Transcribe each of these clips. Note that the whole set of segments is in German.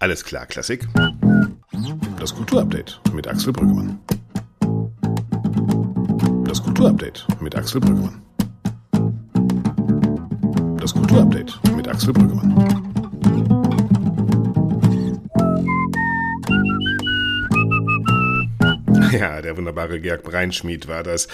Alles klar, Klassik. Das Kulturupdate mit Axel Brüggemann. Das Kulturupdate mit Axel Brüggemann. Das Kulturupdate mit Axel Brüggemann. Ja, der wunderbare Georg Breinschmidt war das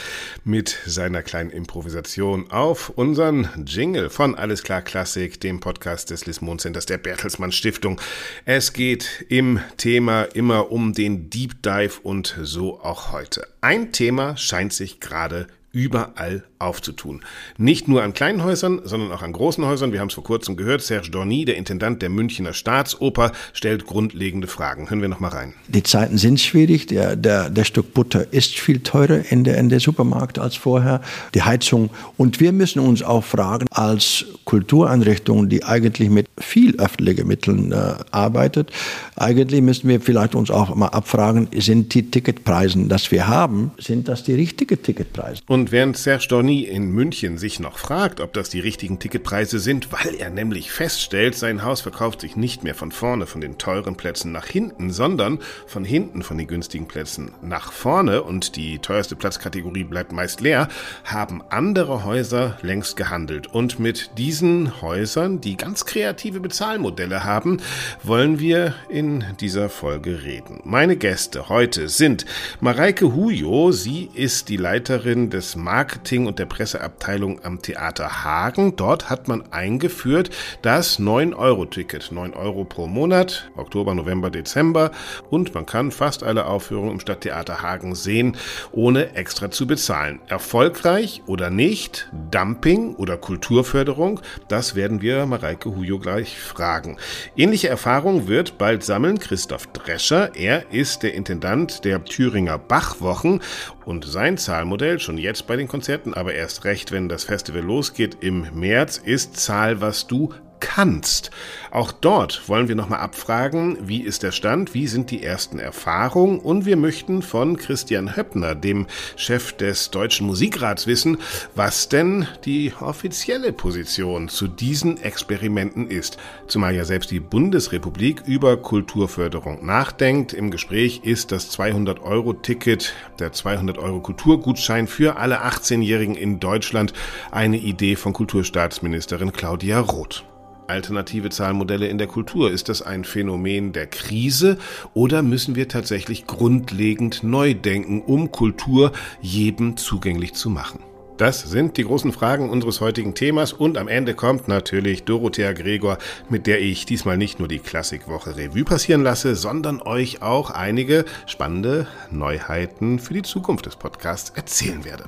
mit seiner kleinen Improvisation auf unseren Jingle von Alles klar Klassik, dem Podcast des Lismon Centers der Bertelsmann Stiftung. Es geht im Thema immer um den Deep Dive und so auch heute. Ein Thema scheint sich gerade überall aufzutun. Nicht nur an kleinen Häusern, sondern auch an großen Häusern. Wir haben es vor kurzem gehört. Serge Dorny, der Intendant der Münchner Staatsoper, stellt grundlegende Fragen. Hören wir noch mal rein. Die Zeiten sind schwierig. Der, der, der Stück Butter ist viel teurer in der, in der Supermarkt als vorher. Die Heizung. Und wir müssen uns auch fragen, als Kultureinrichtung, die eigentlich mit viel öffentlichen Mitteln äh, arbeitet, eigentlich müssen wir vielleicht uns auch mal abfragen, sind die Ticketpreise, das wir haben, sind das die richtigen Ticketpreise? Und und während Serge Dorny in München sich noch fragt, ob das die richtigen Ticketpreise sind, weil er nämlich feststellt, sein Haus verkauft sich nicht mehr von vorne von den teuren Plätzen nach hinten, sondern von hinten von den günstigen Plätzen nach vorne und die teuerste Platzkategorie bleibt meist leer, haben andere Häuser längst gehandelt. Und mit diesen Häusern, die ganz kreative Bezahlmodelle haben, wollen wir in dieser Folge reden. Meine Gäste heute sind Mareike Hujo, sie ist die Leiterin des Marketing und der Presseabteilung am Theater Hagen. Dort hat man eingeführt das 9-Euro-Ticket. 9 Euro pro Monat, Oktober, November, Dezember. Und man kann fast alle Aufführungen im Stadttheater Hagen sehen, ohne extra zu bezahlen. Erfolgreich oder nicht? Dumping oder Kulturförderung? Das werden wir Mareike Hujo gleich fragen. Ähnliche Erfahrung wird bald sammeln Christoph Drescher. Er ist der Intendant der Thüringer Bachwochen und sein Zahlmodell schon jetzt bei den Konzerten, aber erst recht, wenn das Festival losgeht im März, ist Zahl, was du kannst. Auch dort wollen wir nochmal abfragen, wie ist der Stand, wie sind die ersten Erfahrungen und wir möchten von Christian Höppner, dem Chef des Deutschen Musikrats, wissen, was denn die offizielle Position zu diesen Experimenten ist. Zumal ja selbst die Bundesrepublik über Kulturförderung nachdenkt. Im Gespräch ist das 200-Euro-Ticket, der 200-Euro-Kulturgutschein für alle 18-Jährigen in Deutschland eine Idee von Kulturstaatsministerin Claudia Roth alternative Zahlmodelle in der Kultur? Ist das ein Phänomen der Krise oder müssen wir tatsächlich grundlegend neu denken, um Kultur jedem zugänglich zu machen? Das sind die großen Fragen unseres heutigen Themas und am Ende kommt natürlich Dorothea Gregor, mit der ich diesmal nicht nur die Klassikwoche Revue passieren lasse, sondern euch auch einige spannende Neuheiten für die Zukunft des Podcasts erzählen werde.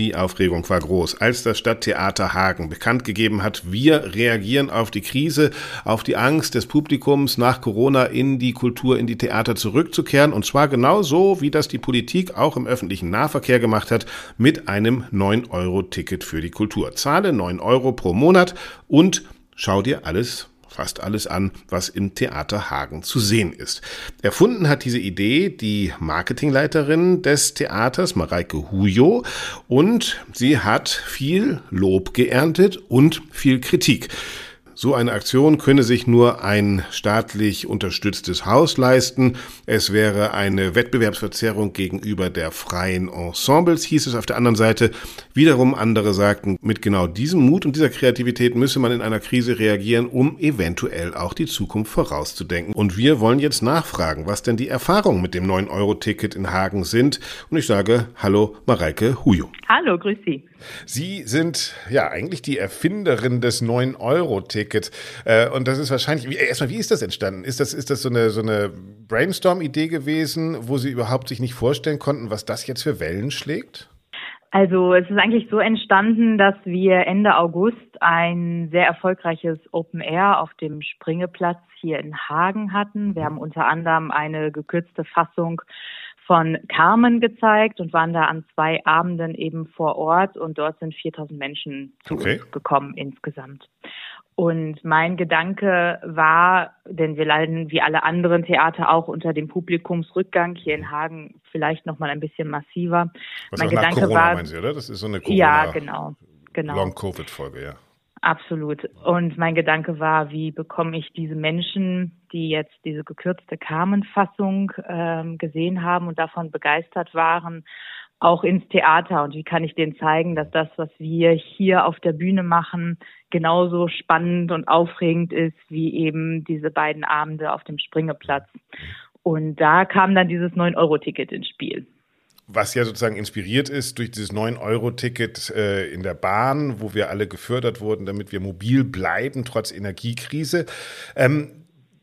Die Aufregung war groß, als das Stadttheater Hagen bekannt gegeben hat, wir reagieren auf die Krise, auf die Angst des Publikums nach Corona in die Kultur, in die Theater zurückzukehren. Und zwar genauso, wie das die Politik auch im öffentlichen Nahverkehr gemacht hat, mit einem 9-Euro-Ticket für die Kultur. Zahle 9 Euro pro Monat und schau dir alles fast alles an, was im Theater Hagen zu sehen ist. Erfunden hat diese Idee die Marketingleiterin des Theaters, Mareike Hujo, und sie hat viel Lob geerntet und viel Kritik. So eine Aktion könne sich nur ein staatlich unterstütztes Haus leisten. Es wäre eine Wettbewerbsverzerrung gegenüber der freien Ensembles, hieß es auf der anderen Seite. Wiederum andere sagten, mit genau diesem Mut und dieser Kreativität müsse man in einer Krise reagieren, um eventuell auch die Zukunft vorauszudenken. Und wir wollen jetzt nachfragen, was denn die Erfahrungen mit dem 9-Euro-Ticket in Hagen sind. Und ich sage Hallo Mareike Hujo. Hallo, grüß Sie. Sie sind ja eigentlich die Erfinderin des 9-Euro-Tickets. Äh, und das ist wahrscheinlich, wie, erstmal, wie ist das entstanden? Ist das, ist das so eine, so eine Brainstorm-Idee gewesen, wo Sie überhaupt sich nicht vorstellen konnten, was das jetzt für Wellen schlägt? Also es ist eigentlich so entstanden, dass wir Ende August ein sehr erfolgreiches Open Air auf dem Springeplatz hier in Hagen hatten. Wir haben unter anderem eine gekürzte Fassung von Carmen gezeigt und waren da an zwei Abenden eben vor Ort und dort sind 4000 Menschen zu okay. uns gekommen insgesamt. Und mein Gedanke war, denn wir leiden wie alle anderen Theater auch unter dem Publikumsrückgang hier in Hagen vielleicht noch mal ein bisschen massiver. Was mein Gedanke Corona war, meinen Sie, oder? Das ist so eine Corona ja genau genau Long Covid Folge, ja. Absolut. Und mein Gedanke war, wie bekomme ich diese Menschen, die jetzt diese gekürzte Carmen-Fassung ähm, gesehen haben und davon begeistert waren, auch ins Theater und wie kann ich denen zeigen, dass das, was wir hier auf der Bühne machen, genauso spannend und aufregend ist wie eben diese beiden Abende auf dem Springeplatz. Und da kam dann dieses 9-Euro-Ticket ins Spiel was ja sozusagen inspiriert ist durch dieses 9-Euro-Ticket äh, in der Bahn, wo wir alle gefördert wurden, damit wir mobil bleiben, trotz Energiekrise. Ähm,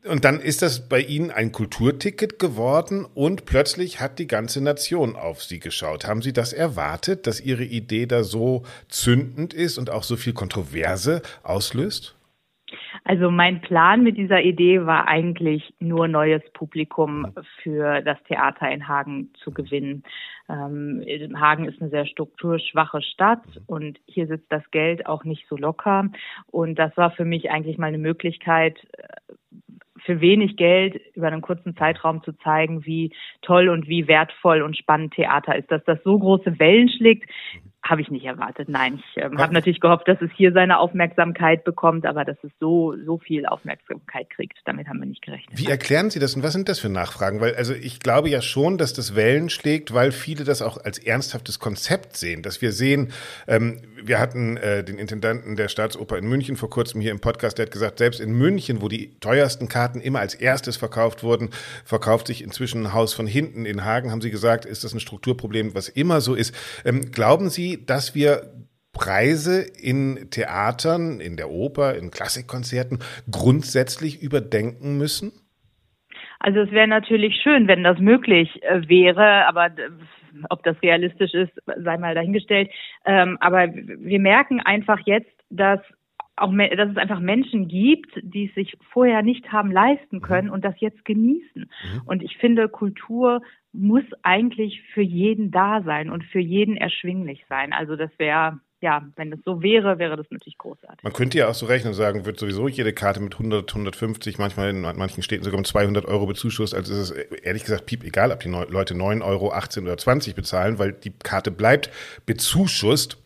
und dann ist das bei Ihnen ein Kulturticket geworden und plötzlich hat die ganze Nation auf Sie geschaut. Haben Sie das erwartet, dass Ihre Idee da so zündend ist und auch so viel Kontroverse auslöst? Also mein Plan mit dieser Idee war eigentlich nur neues Publikum für das Theater in Hagen zu gewinnen. Ähm, Hagen ist eine sehr strukturschwache Stadt und hier sitzt das Geld auch nicht so locker. Und das war für mich eigentlich mal eine Möglichkeit, für wenig Geld über einen kurzen Zeitraum zu zeigen, wie toll und wie wertvoll und spannend Theater ist. Dass das so große Wellen schlägt, habe ich nicht erwartet. Nein, ich ähm, habe natürlich gehofft, dass es hier seine Aufmerksamkeit bekommt, aber dass es so so viel Aufmerksamkeit kriegt, damit haben wir nicht gerechnet. Wie erklären Sie das und was sind das für Nachfragen? Weil also ich glaube ja schon, dass das Wellen schlägt, weil viele das auch als ernsthaftes Konzept sehen, dass wir sehen, ähm, wir hatten äh, den Intendanten der Staatsoper in München vor kurzem hier im Podcast, der hat gesagt, selbst in München, wo die teuersten Karten immer als erstes verkauft wurden, verkauft sich inzwischen ein Haus von hinten. In Hagen haben Sie gesagt, ist das ein Strukturproblem, was immer so ist. Ähm, glauben Sie, dass wir Preise in Theatern, in der Oper, in Klassikkonzerten grundsätzlich überdenken müssen? Also es wäre natürlich schön, wenn das möglich äh, wäre, aber ob das realistisch ist, sei mal dahingestellt. Ähm, aber wir merken einfach jetzt, dass auch, dass es einfach Menschen gibt, die es sich vorher nicht haben leisten mhm. können und das jetzt genießen. Mhm. Und ich finde, Kultur muss eigentlich für jeden da sein und für jeden erschwinglich sein. Also das wäre ja, wenn das so wäre, wäre das natürlich großartig. Man könnte ja auch so rechnen und sagen, wird sowieso jede Karte mit 100, 150, manchmal in manchen Städten sogar um 200 Euro bezuschusst. Also ist es ehrlich gesagt piep egal, ob die Leute 9 Euro, 18 oder 20 bezahlen, weil die Karte bleibt bezuschusst.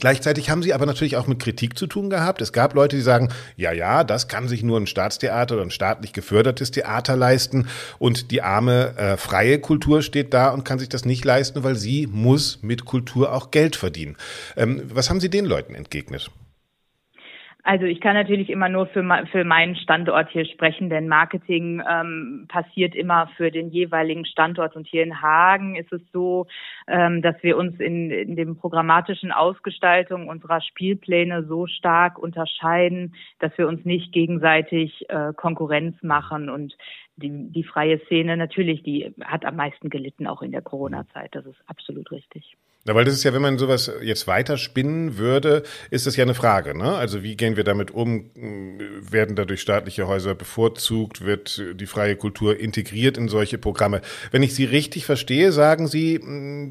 Gleichzeitig haben sie aber natürlich auch mit Kritik zu tun gehabt. Es gab Leute, die sagen, ja, ja, das kann sich nur ein Staatstheater oder ein staatlich gefördertes Theater leisten und die arme äh, freie Kultur steht da und kann sich das nicht leisten, weil sie muss mit Kultur auch Geld verdienen. Ähm, was haben Sie den Leuten entgegnet? Also ich kann natürlich immer nur für, für meinen Standort hier sprechen, denn Marketing ähm, passiert immer für den jeweiligen Standort. Und hier in Hagen ist es so, ähm, dass wir uns in, in dem programmatischen Ausgestaltung unserer Spielpläne so stark unterscheiden, dass wir uns nicht gegenseitig äh, Konkurrenz machen. Und die, die freie Szene natürlich, die hat am meisten gelitten, auch in der Corona-Zeit. Das ist absolut richtig. Ja, weil das ist ja, wenn man sowas jetzt weiterspinnen würde, ist das ja eine Frage. Ne? Also wie gehen wir damit um? Werden dadurch staatliche Häuser bevorzugt? Wird die freie Kultur integriert in solche Programme? Wenn ich Sie richtig verstehe, sagen Sie,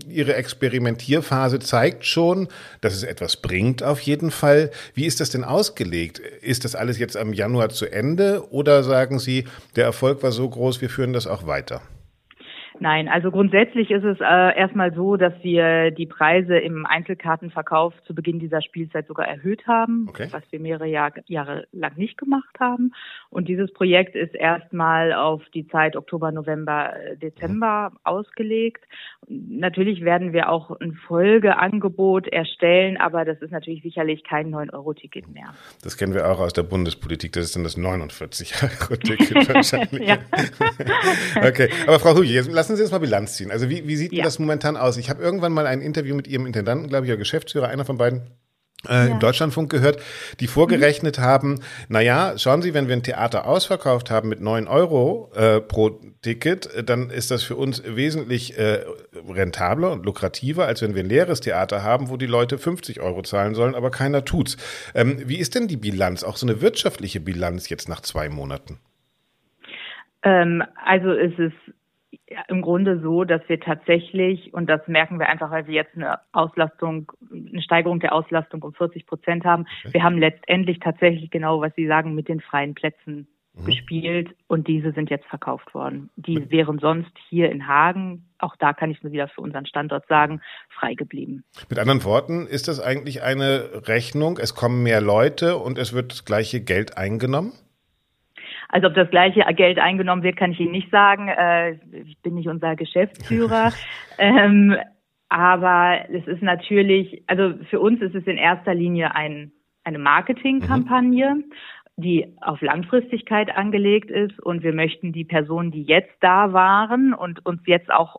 Ihre Experimentierphase zeigt schon, dass es etwas bringt auf jeden Fall. Wie ist das denn ausgelegt? Ist das alles jetzt am Januar zu Ende oder sagen Sie, der Erfolg war so groß, wir führen das auch weiter? Nein, also grundsätzlich ist es äh, erstmal so, dass wir die Preise im Einzelkartenverkauf zu Beginn dieser Spielzeit sogar erhöht haben, okay. was wir mehrere Jahr, Jahre lang nicht gemacht haben. Und dieses Projekt ist erstmal auf die Zeit Oktober, November, äh, Dezember mhm. ausgelegt. Natürlich werden wir auch ein Folgeangebot erstellen, aber das ist natürlich sicherlich kein 9-Euro-Ticket mehr. Das kennen wir auch aus der Bundespolitik. Das ist dann das 49-Euro-Ticket wahrscheinlich. okay, aber Frau Hugi, jetzt lassen lassen Sie uns mal Bilanz ziehen. Also wie, wie sieht ja. das momentan aus? Ich habe irgendwann mal ein Interview mit Ihrem Intendanten, glaube ich, oder Geschäftsführer, einer von beiden, äh, ja. im Deutschlandfunk gehört, die vorgerechnet mhm. haben, naja, schauen Sie, wenn wir ein Theater ausverkauft haben mit neun Euro äh, pro Ticket, äh, dann ist das für uns wesentlich äh, rentabler und lukrativer, als wenn wir ein leeres Theater haben, wo die Leute 50 Euro zahlen sollen, aber keiner tut's. Ähm, wie ist denn die Bilanz, auch so eine wirtschaftliche Bilanz jetzt nach zwei Monaten? Ähm, also es ist im Grunde so, dass wir tatsächlich, und das merken wir einfach, weil wir jetzt eine Auslastung, eine Steigerung der Auslastung um 40 Prozent haben, wir haben letztendlich tatsächlich genau, was Sie sagen, mit den freien Plätzen mhm. gespielt und diese sind jetzt verkauft worden. Die wären sonst hier in Hagen, auch da kann ich nur wieder für unseren Standort sagen, frei geblieben. Mit anderen Worten, ist das eigentlich eine Rechnung, es kommen mehr Leute und es wird das gleiche Geld eingenommen? Also ob das gleiche Geld eingenommen wird, kann ich Ihnen nicht sagen. Äh, ich bin nicht unser Geschäftsführer. ähm, aber es ist natürlich, also für uns ist es in erster Linie ein, eine Marketingkampagne. Mhm die auf Langfristigkeit angelegt ist und wir möchten die Personen, die jetzt da waren und uns jetzt auch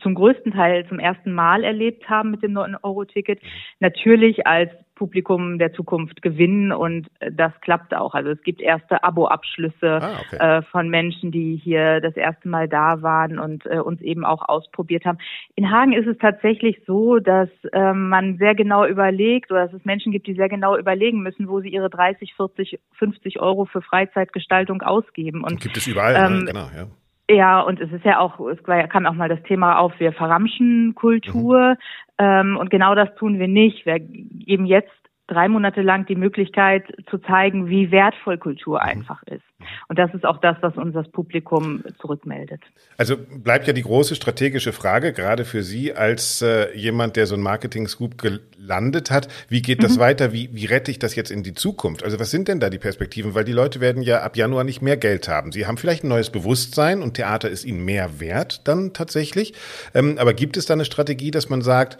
zum größten Teil zum ersten Mal erlebt haben mit dem 9-Euro-Ticket, natürlich als Publikum der Zukunft gewinnen und äh, das klappt auch. Also es gibt erste Abo-Abschlüsse ah, okay. äh, von Menschen, die hier das erste Mal da waren und äh, uns eben auch ausprobiert haben. In Hagen ist es tatsächlich so, dass äh, man sehr genau überlegt oder dass es Menschen gibt, die sehr genau überlegen müssen, wo sie ihre 30, 40, 50 Euro für Freizeitgestaltung ausgeben. Und gibt es überall, ne? ähm, genau, ja. Ja, und es ist ja auch, es kam auch mal das Thema auf, wir verramschen Kultur. Mhm. Ähm, und genau das tun wir nicht. Wir geben jetzt drei Monate lang die Möglichkeit zu zeigen, wie wertvoll Kultur mhm. einfach ist. Und das ist auch das, was uns das Publikum zurückmeldet. Also bleibt ja die große strategische Frage, gerade für Sie als äh, jemand, der so ein Marketing-Scoop gelandet hat. Wie geht das mhm. weiter? Wie, wie rette ich das jetzt in die Zukunft? Also was sind denn da die Perspektiven? Weil die Leute werden ja ab Januar nicht mehr Geld haben. Sie haben vielleicht ein neues Bewusstsein und Theater ist ihnen mehr wert dann tatsächlich. Ähm, aber gibt es da eine Strategie, dass man sagt,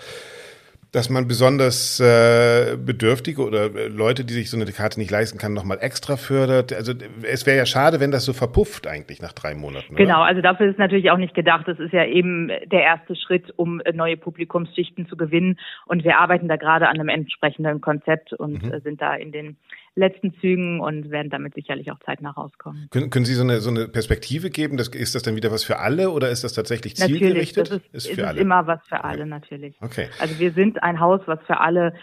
dass man besonders äh, Bedürftige oder äh, Leute, die sich so eine Karte nicht leisten kann, nochmal extra fördert. Also es wäre ja schade, wenn das so verpufft eigentlich nach drei Monaten. Oder? Genau, also dafür ist natürlich auch nicht gedacht. Das ist ja eben der erste Schritt, um neue Publikumsschichten zu gewinnen. Und wir arbeiten da gerade an einem entsprechenden Konzept und mhm. Äh, sind da in den letzten Zügen und werden damit sicherlich auch zeitnah rauskommen. Können, können Sie so eine, so eine Perspektive geben? Das, ist das dann wieder was für alle oder ist das tatsächlich zielgerichtet? Natürlich, das ist, ist, ist, ist immer was für alle, natürlich. Okay. Also wir sind ein Haus, was für alle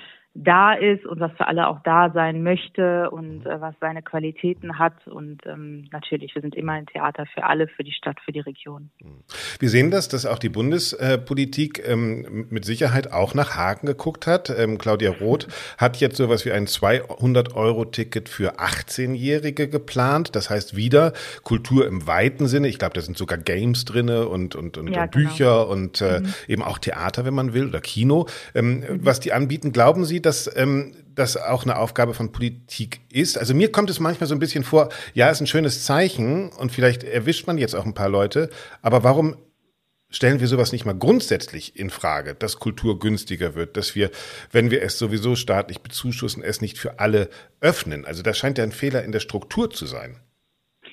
da ist und was für alle auch da sein möchte und äh, was seine Qualitäten hat. Und ähm, natürlich, wir sind immer ein Theater für alle, für die Stadt, für die Region. Wir sehen das, dass auch die Bundespolitik ähm, mit Sicherheit auch nach Hagen geguckt hat. Ähm, Claudia Roth hat jetzt sowas wie ein 200-Euro-Ticket für 18-Jährige geplant. Das heißt wieder Kultur im weiten Sinne. Ich glaube, da sind sogar Games drinne und, und, und, ja, und Bücher genau. und äh, mhm. eben auch Theater, wenn man will, oder Kino. Ähm, mhm. Was die anbieten, glauben Sie, dass ähm, das auch eine Aufgabe von Politik ist? Also mir kommt es manchmal so ein bisschen vor, ja, ist ein schönes Zeichen und vielleicht erwischt man jetzt auch ein paar Leute, aber warum stellen wir sowas nicht mal grundsätzlich in Frage, dass Kultur günstiger wird, dass wir, wenn wir es sowieso staatlich bezuschussen, es nicht für alle öffnen? Also da scheint ja ein Fehler in der Struktur zu sein.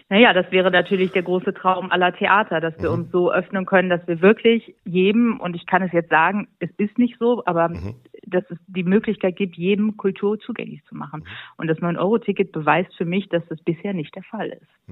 Naja, das wäre natürlich der große Traum aller Theater, dass wir mhm. uns so öffnen können, dass wir wirklich jedem, und ich kann es jetzt sagen, es ist nicht so, aber mhm dass es die Möglichkeit gibt, jedem Kultur zugänglich zu machen. Mhm. Und das 9-Euro-Ticket beweist für mich, dass das bisher nicht der Fall ist.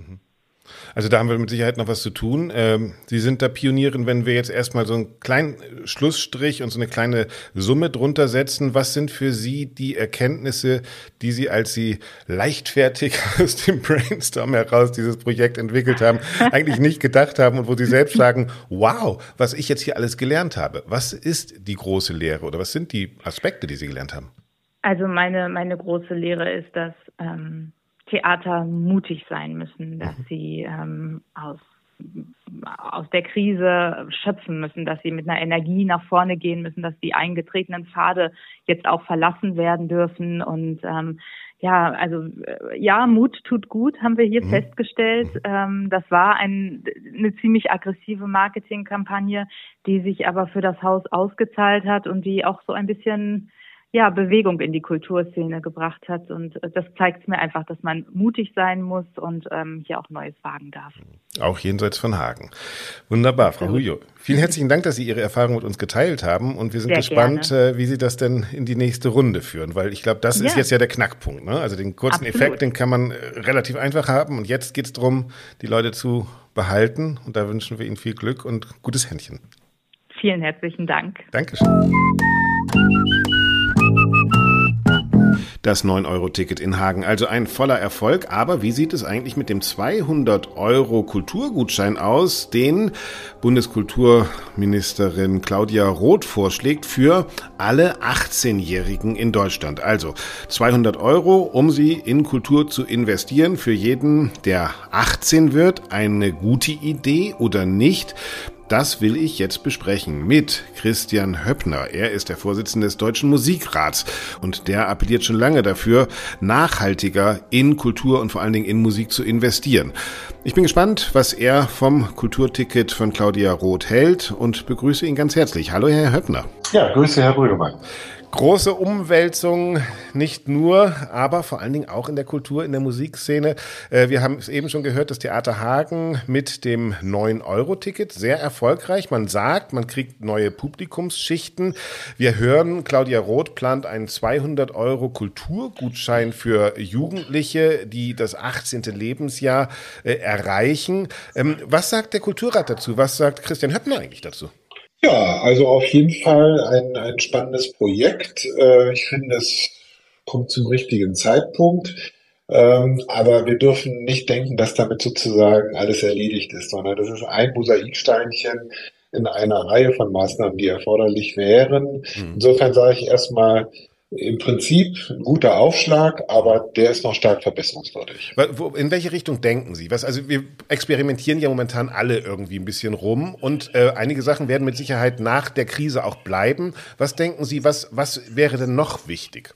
Also da haben wir mit Sicherheit noch was zu tun. Ähm, Sie sind da Pionierin, wenn wir jetzt erstmal so einen kleinen Schlussstrich und so eine kleine Summe drunter setzen. Was sind für Sie die Erkenntnisse, die Sie, als Sie leichtfertig aus dem Brainstorm heraus dieses Projekt entwickelt haben, eigentlich nicht gedacht haben und wo Sie selbst sagen, wow, was ich jetzt hier alles gelernt habe. Was ist die große Lehre oder was sind die Aspekte, die Sie gelernt haben? Also meine, meine große Lehre ist, dass ähm, Theater mutig sein müssen, dass mhm. sie ähm, aus aus der Krise schöpfen müssen, dass sie mit einer Energie nach vorne gehen müssen, dass die eingetretenen Pfade jetzt auch verlassen werden dürfen. Und ähm, ja, also äh, ja, Mut tut gut, haben wir hier mhm. festgestellt. Mhm. Ähm, das war ein, eine ziemlich aggressive Marketingkampagne, die sich aber für das Haus ausgezahlt hat und die auch so ein bisschen ja, Bewegung in die Kulturszene gebracht hat. Und äh, das zeigt mir einfach, dass man mutig sein muss und ähm, hier auch Neues wagen darf. Auch jenseits von Hagen. Wunderbar, Frau Hujo. Vielen herzlichen Dank, dass Sie Ihre Erfahrung mit uns geteilt haben. Und wir sind Sehr gespannt, gerne. Äh, wie Sie das denn in die nächste Runde führen. Weil ich glaube, das ja. ist jetzt ja der Knackpunkt. Ne? Also den kurzen Absolut. Effekt, den kann man äh, relativ einfach haben. Und jetzt geht es darum, die Leute zu behalten. Und da wünschen wir Ihnen viel Glück und gutes Händchen. Vielen herzlichen Dank. Dankeschön. Das 9-Euro-Ticket in Hagen. Also ein voller Erfolg. Aber wie sieht es eigentlich mit dem 200-Euro-Kulturgutschein aus, den Bundeskulturministerin Claudia Roth vorschlägt für alle 18-Jährigen in Deutschland? Also 200 Euro, um sie in Kultur zu investieren. Für jeden, der 18 wird, eine gute Idee oder nicht? Das will ich jetzt besprechen mit Christian Höppner. Er ist der Vorsitzende des Deutschen Musikrats und der appelliert schon lange dafür, nachhaltiger in Kultur und vor allen Dingen in Musik zu investieren. Ich bin gespannt, was er vom Kulturticket von Claudia Roth hält und begrüße ihn ganz herzlich. Hallo, Herr Höppner. Ja, grüße, Herr Brüggemann. Große Umwälzung, nicht nur, aber vor allen Dingen auch in der Kultur, in der Musikszene. Äh, wir haben es eben schon gehört, das Theater Hagen mit dem 9-Euro-Ticket, sehr erfolgreich. Man sagt, man kriegt neue Publikumsschichten. Wir hören, Claudia Roth plant einen 200-Euro-Kulturgutschein für Jugendliche, die das 18. Lebensjahr äh, erreichen. Ähm, was sagt der Kulturrat dazu? Was sagt Christian Höppner eigentlich dazu? Ja, also auf jeden Fall ein, ein spannendes Projekt. Äh, ich finde, es kommt zum richtigen Zeitpunkt. Ähm, aber wir dürfen nicht denken, dass damit sozusagen alles erledigt ist, sondern das ist ein Mosaiksteinchen in einer Reihe von Maßnahmen, die erforderlich wären. Mhm. Insofern sage ich erstmal, im Prinzip ein guter Aufschlag, aber der ist noch stark verbesserungswürdig. In welche Richtung denken Sie? Was, also wir experimentieren ja momentan alle irgendwie ein bisschen rum und äh, einige Sachen werden mit Sicherheit nach der Krise auch bleiben. Was denken Sie, was, was wäre denn noch wichtig?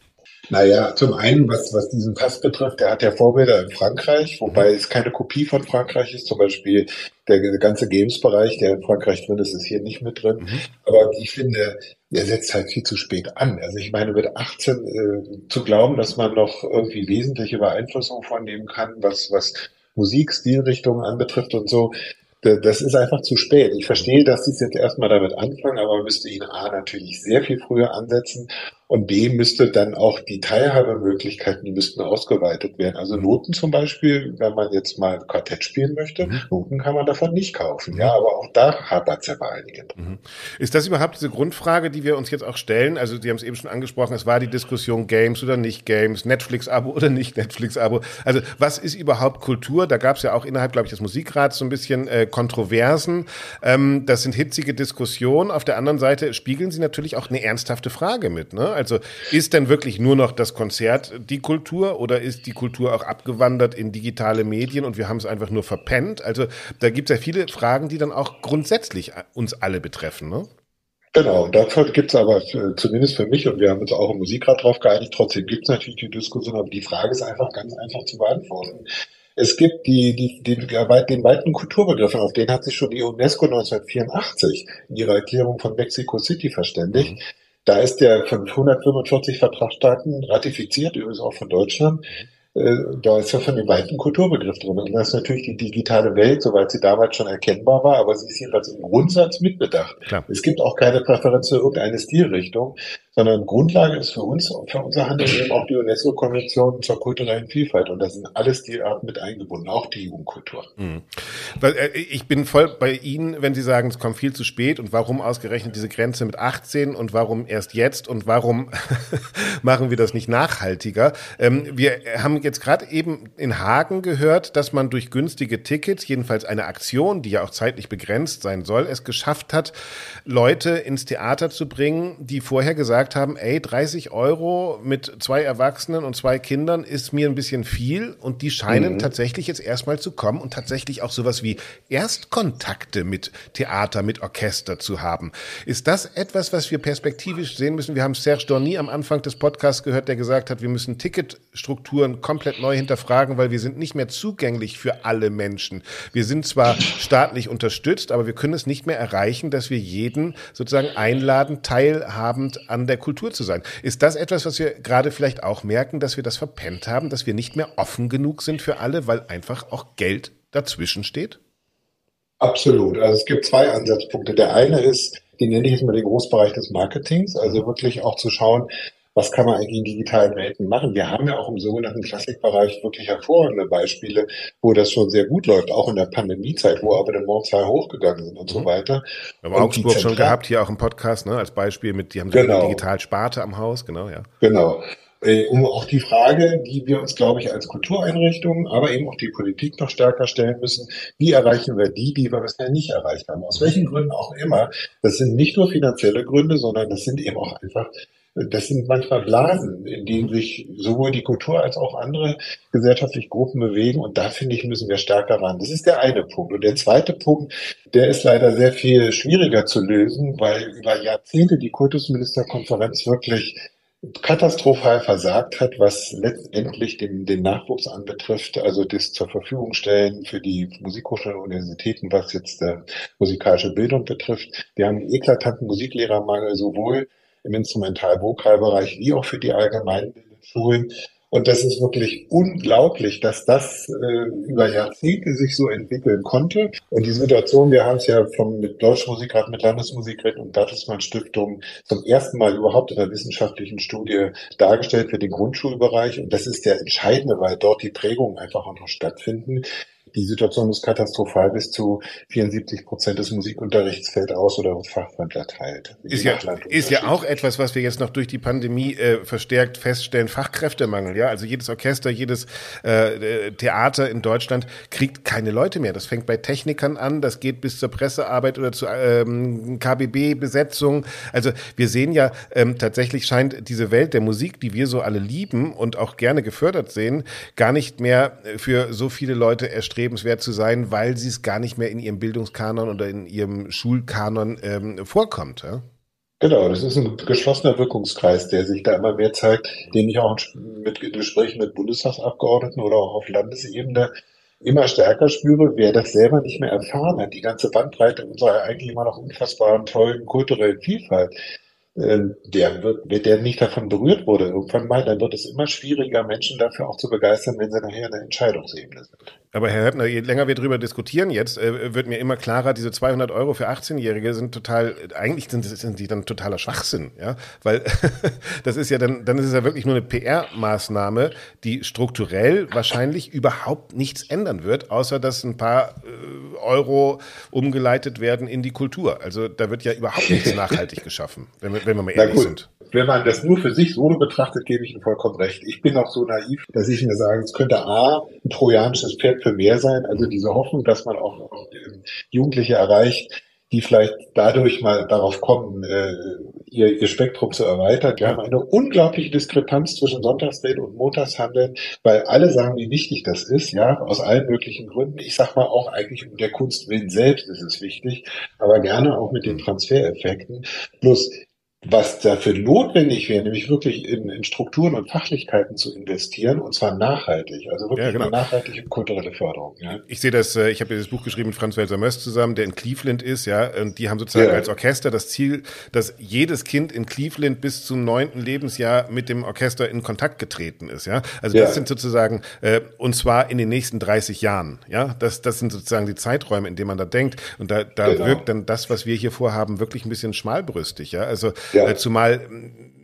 Naja, zum einen, was, was diesen Pass betrifft, der hat ja Vorbilder in Frankreich, wobei mhm. es keine Kopie von Frankreich ist. Zum Beispiel der, der ganze Games-Bereich, der in Frankreich drin ist, ist hier nicht mit drin. Mhm. Aber ich finde, der setzt halt viel zu spät an. Also ich meine, mit 18 äh, zu glauben, dass man noch irgendwie wesentliche Beeinflussung vornehmen kann, was, was Musik, Stilrichtungen anbetrifft und so, das ist einfach zu spät. Ich verstehe, dass Sie jetzt erstmal damit anfangen, aber man müsste ihn A natürlich sehr viel früher ansetzen und B müsste dann auch die Teilhabemöglichkeiten, die müssten ausgeweitet werden. Also mhm. Noten zum Beispiel, wenn man jetzt mal Quartett spielen möchte, mhm. Noten kann man davon nicht kaufen. Mhm. Ja, aber auch da hapert es ja bei einigen. Mhm. Ist das überhaupt diese Grundfrage, die wir uns jetzt auch stellen? Also Sie haben es eben schon angesprochen, es war die Diskussion Games oder nicht Games, Netflix-Abo oder nicht Netflix-Abo. Also was ist überhaupt Kultur? Da gab es ja auch innerhalb, glaube ich, des Musikrats so ein bisschen äh, Kontroversen. Ähm, das sind hitzige Diskussionen. Auf der anderen Seite spiegeln sie natürlich auch eine ernsthafte Frage mit. Ne? Also ist denn wirklich nur noch das Konzert die Kultur oder ist die Kultur auch abgewandert in digitale Medien und wir haben es einfach nur verpennt? Also da gibt es ja viele Fragen, die dann auch grundsätzlich uns alle betreffen. Ne? Genau, dafür gibt es aber äh, zumindest für mich, und wir haben uns auch im Musikrat drauf geeinigt, trotzdem gibt es natürlich die Diskussion, aber die Frage ist einfach ganz einfach zu beantworten. Es gibt die, die, die, den weiten Kulturbegriff, auf den hat sich schon die UNESCO 1984 in ihrer Erklärung von Mexico City verständigt. Mhm. Da ist der von 145 Vertragsstaaten ratifiziert, übrigens auch von Deutschland. Äh, da ist ja von dem weiten Kulturbegriff drin. Und das ist natürlich die digitale Welt, soweit sie damals schon erkennbar war, aber sie ist jedenfalls im Grundsatz mitbedacht. Klar. Es gibt auch keine Präferenz für irgendeine Stilrichtung sondern Grundlage ist für uns, für unser Handeln eben auch die UNESCO-Konvention zur kulturellen Vielfalt. Und da sind alle Stilarten mit eingebunden, auch die Jugendkultur. Mhm. Äh, ich bin voll bei Ihnen, wenn Sie sagen, es kommt viel zu spät und warum ausgerechnet diese Grenze mit 18 und warum erst jetzt und warum machen wir das nicht nachhaltiger? Ähm, wir haben jetzt gerade eben in Hagen gehört, dass man durch günstige Tickets, jedenfalls eine Aktion, die ja auch zeitlich begrenzt sein soll, es geschafft hat, Leute ins Theater zu bringen, die vorher gesagt gesagt haben, ey, 30 Euro mit zwei Erwachsenen und zwei Kindern ist mir ein bisschen viel und die scheinen mhm. tatsächlich jetzt erstmal zu kommen und tatsächlich auch sowas wie Erstkontakte mit Theater, mit Orchester zu haben. Ist das etwas, was wir perspektivisch sehen müssen? Wir haben Serge Dorny am Anfang des Podcasts gehört, der gesagt hat, wir müssen Ticketstrukturen komplett neu hinterfragen, weil wir sind nicht mehr zugänglich für alle Menschen. Wir sind zwar staatlich unterstützt, aber wir können es nicht mehr erreichen, dass wir jeden sozusagen einladen, teilhabend an der Kultur zu sein. Ist das etwas, was wir gerade vielleicht auch merken, dass wir das verpennt haben, dass wir nicht mehr offen genug sind für alle, weil einfach auch Geld dazwischen steht? Absolut. Also es gibt zwei Ansatzpunkte. Der eine ist, den nenne ich jetzt mal den Großbereich des Marketings, also wirklich auch zu schauen, was kann man eigentlich in digitalen Welten machen? Wir haben ja auch im sogenannten Klassikbereich wirklich hervorragende Beispiele, wo das schon sehr gut läuft, auch in der Pandemiezeit, wo aber Abonnementzahlen hochgegangen sind und mhm. so weiter. Wir haben Augsburg schon gehabt, hier auch im Podcast, ne, als Beispiel mit, die haben so genau. eine Digitalsparte am Haus, genau, ja. Genau. äh, um auch die Frage, die wir uns, glaube ich, als Kultureinrichtungen, aber eben auch die Politik noch stärker stellen müssen, wie erreichen wir die, die wir bisher nicht erreicht haben, aus welchen Gründen auch immer. Das sind nicht nur finanzielle Gründe, sondern das sind eben auch einfach das sind manchmal Blasen, in denen sich sowohl die Kultur als auch andere gesellschaftliche Gruppen bewegen. Und da finde ich, müssen wir stärker ran. Das ist der eine Punkt. Und der zweite Punkt, der ist leider sehr viel schwieriger zu lösen, weil über Jahrzehnte die Kultusministerkonferenz wirklich katastrophal versagt hat, was letztendlich den, den Nachwuchs anbetrifft, also das zur Verfügung stellen für die Musikhochschulen und Universitäten, was jetzt äh, musikalische Bildung betrifft. Wir haben einen eklatanten Musiklehrermangel sowohl im Instrumental-Vokalbereich wie auch für die allgemeinen Schulen. Und das ist wirklich unglaublich, dass das äh, über Jahrzehnte sich so entwickeln konnte. Und die Situation, wir haben es ja vom mit Deutschmusikrat, mit Landesmusikrat und Bertelsmann Stiftung zum ersten Mal überhaupt in der wissenschaftlichen Studie dargestellt für den Grundschulbereich. Und das ist der entscheidende, weil dort die Prägungen einfach auch noch stattfinden. Die Situation ist katastrophal. Bis zu 74 Prozent des Musikunterrichts fällt aus oder wird teilt. Ist ja, ist ja auch etwas, was wir jetzt noch durch die Pandemie äh, verstärkt feststellen. Fachkräftemangel. Ja, also jedes Orchester, jedes äh, Theater in Deutschland kriegt keine Leute mehr. Das fängt bei Technikern an, das geht bis zur Pressearbeit oder zur ähm, KBB-Besetzung. Also wir sehen ja ähm, tatsächlich scheint diese Welt der Musik, die wir so alle lieben und auch gerne gefördert sehen, gar nicht mehr für so viele Leute erstrebt erstrebenswert zu sein, weil sie es gar nicht mehr in ihrem Bildungskanon oder in ihrem Schulkanon ähm, vorkommt. Ja? Genau, das ist ein geschlossener Wirkungskreis, der sich da immer mehr zeigt, den ich auch mit Gesprächen mit Bundestagsabgeordneten oder auch auf Landesebene immer stärker spüre, wer das selber nicht mehr erfahren hat, die ganze Bandbreite unserer eigentlich immer noch unfassbaren, tollen kulturellen Vielfalt, der wird, wenn der nicht davon berührt wurde irgendwann mal, dann wird es immer schwieriger, Menschen dafür auch zu begeistern, wenn sie nachher in der Entscheidungsebene sind. Aber Herr Höppner, je länger wir darüber diskutieren jetzt, äh, wird mir immer klarer, diese 200 Euro für 18-Jährige sind total, eigentlich sind, sind die dann totaler Schwachsinn, ja, weil das ist ja dann, dann ist es ja wirklich nur eine PR-Maßnahme, die strukturell wahrscheinlich überhaupt nichts ändern wird, außer dass ein paar äh, Euro umgeleitet werden in die Kultur. Also da wird ja überhaupt nichts nachhaltig geschaffen, wenn wir, wenn wir mal ehrlich sind wenn man das nur für sich solo betrachtet, gebe ich Ihnen vollkommen recht. Ich bin auch so naiv, dass ich mir sage, es könnte A, ein trojanisches Pferd für mehr sein, also diese Hoffnung, dass man auch, Jugendliche erreicht, die vielleicht dadurch mal darauf kommen, äh, ihr, ihr Spektrum zu erweitern. Wir haben eine unglaubliche Diskrepanz zwischen Sonntagsreden und Montagshandeln, weil alle sagen, wie wichtig das ist, ja, aus allen möglichen Gründen. Ich sag mal auch eigentlich um der Kunst willen selbst ist es wichtig, aber gerne auch mit den Transfereffekten. Plus was dafür notwendig wäre, nämlich wirklich in, in, Strukturen und Fachlichkeiten zu investieren, und zwar nachhaltig, also wirklich ja, genau. eine nachhaltige kulturelle Förderung. Ja. Ich sehe das, äh, ich habe dieses Buch geschrieben mit Franz Welser Möss zusammen, der in Cleveland ist, ja, und die haben sozusagen ja. als Orchester das Ziel, dass jedes Kind in Cleveland bis zum neunten Lebensjahr mit dem Orchester in Kontakt getreten ist, ja. Also das sind sozusagen, äh, und zwar in den nächsten 30 Jahren, ja. Das, das sind sozusagen die Zeiträume, in denen man da denkt. Und da, da genau. wirkt dann das, was wir hier vorhaben, wirklich ein bisschen schmalbrüstig, ja. Also ja. Äh, zumal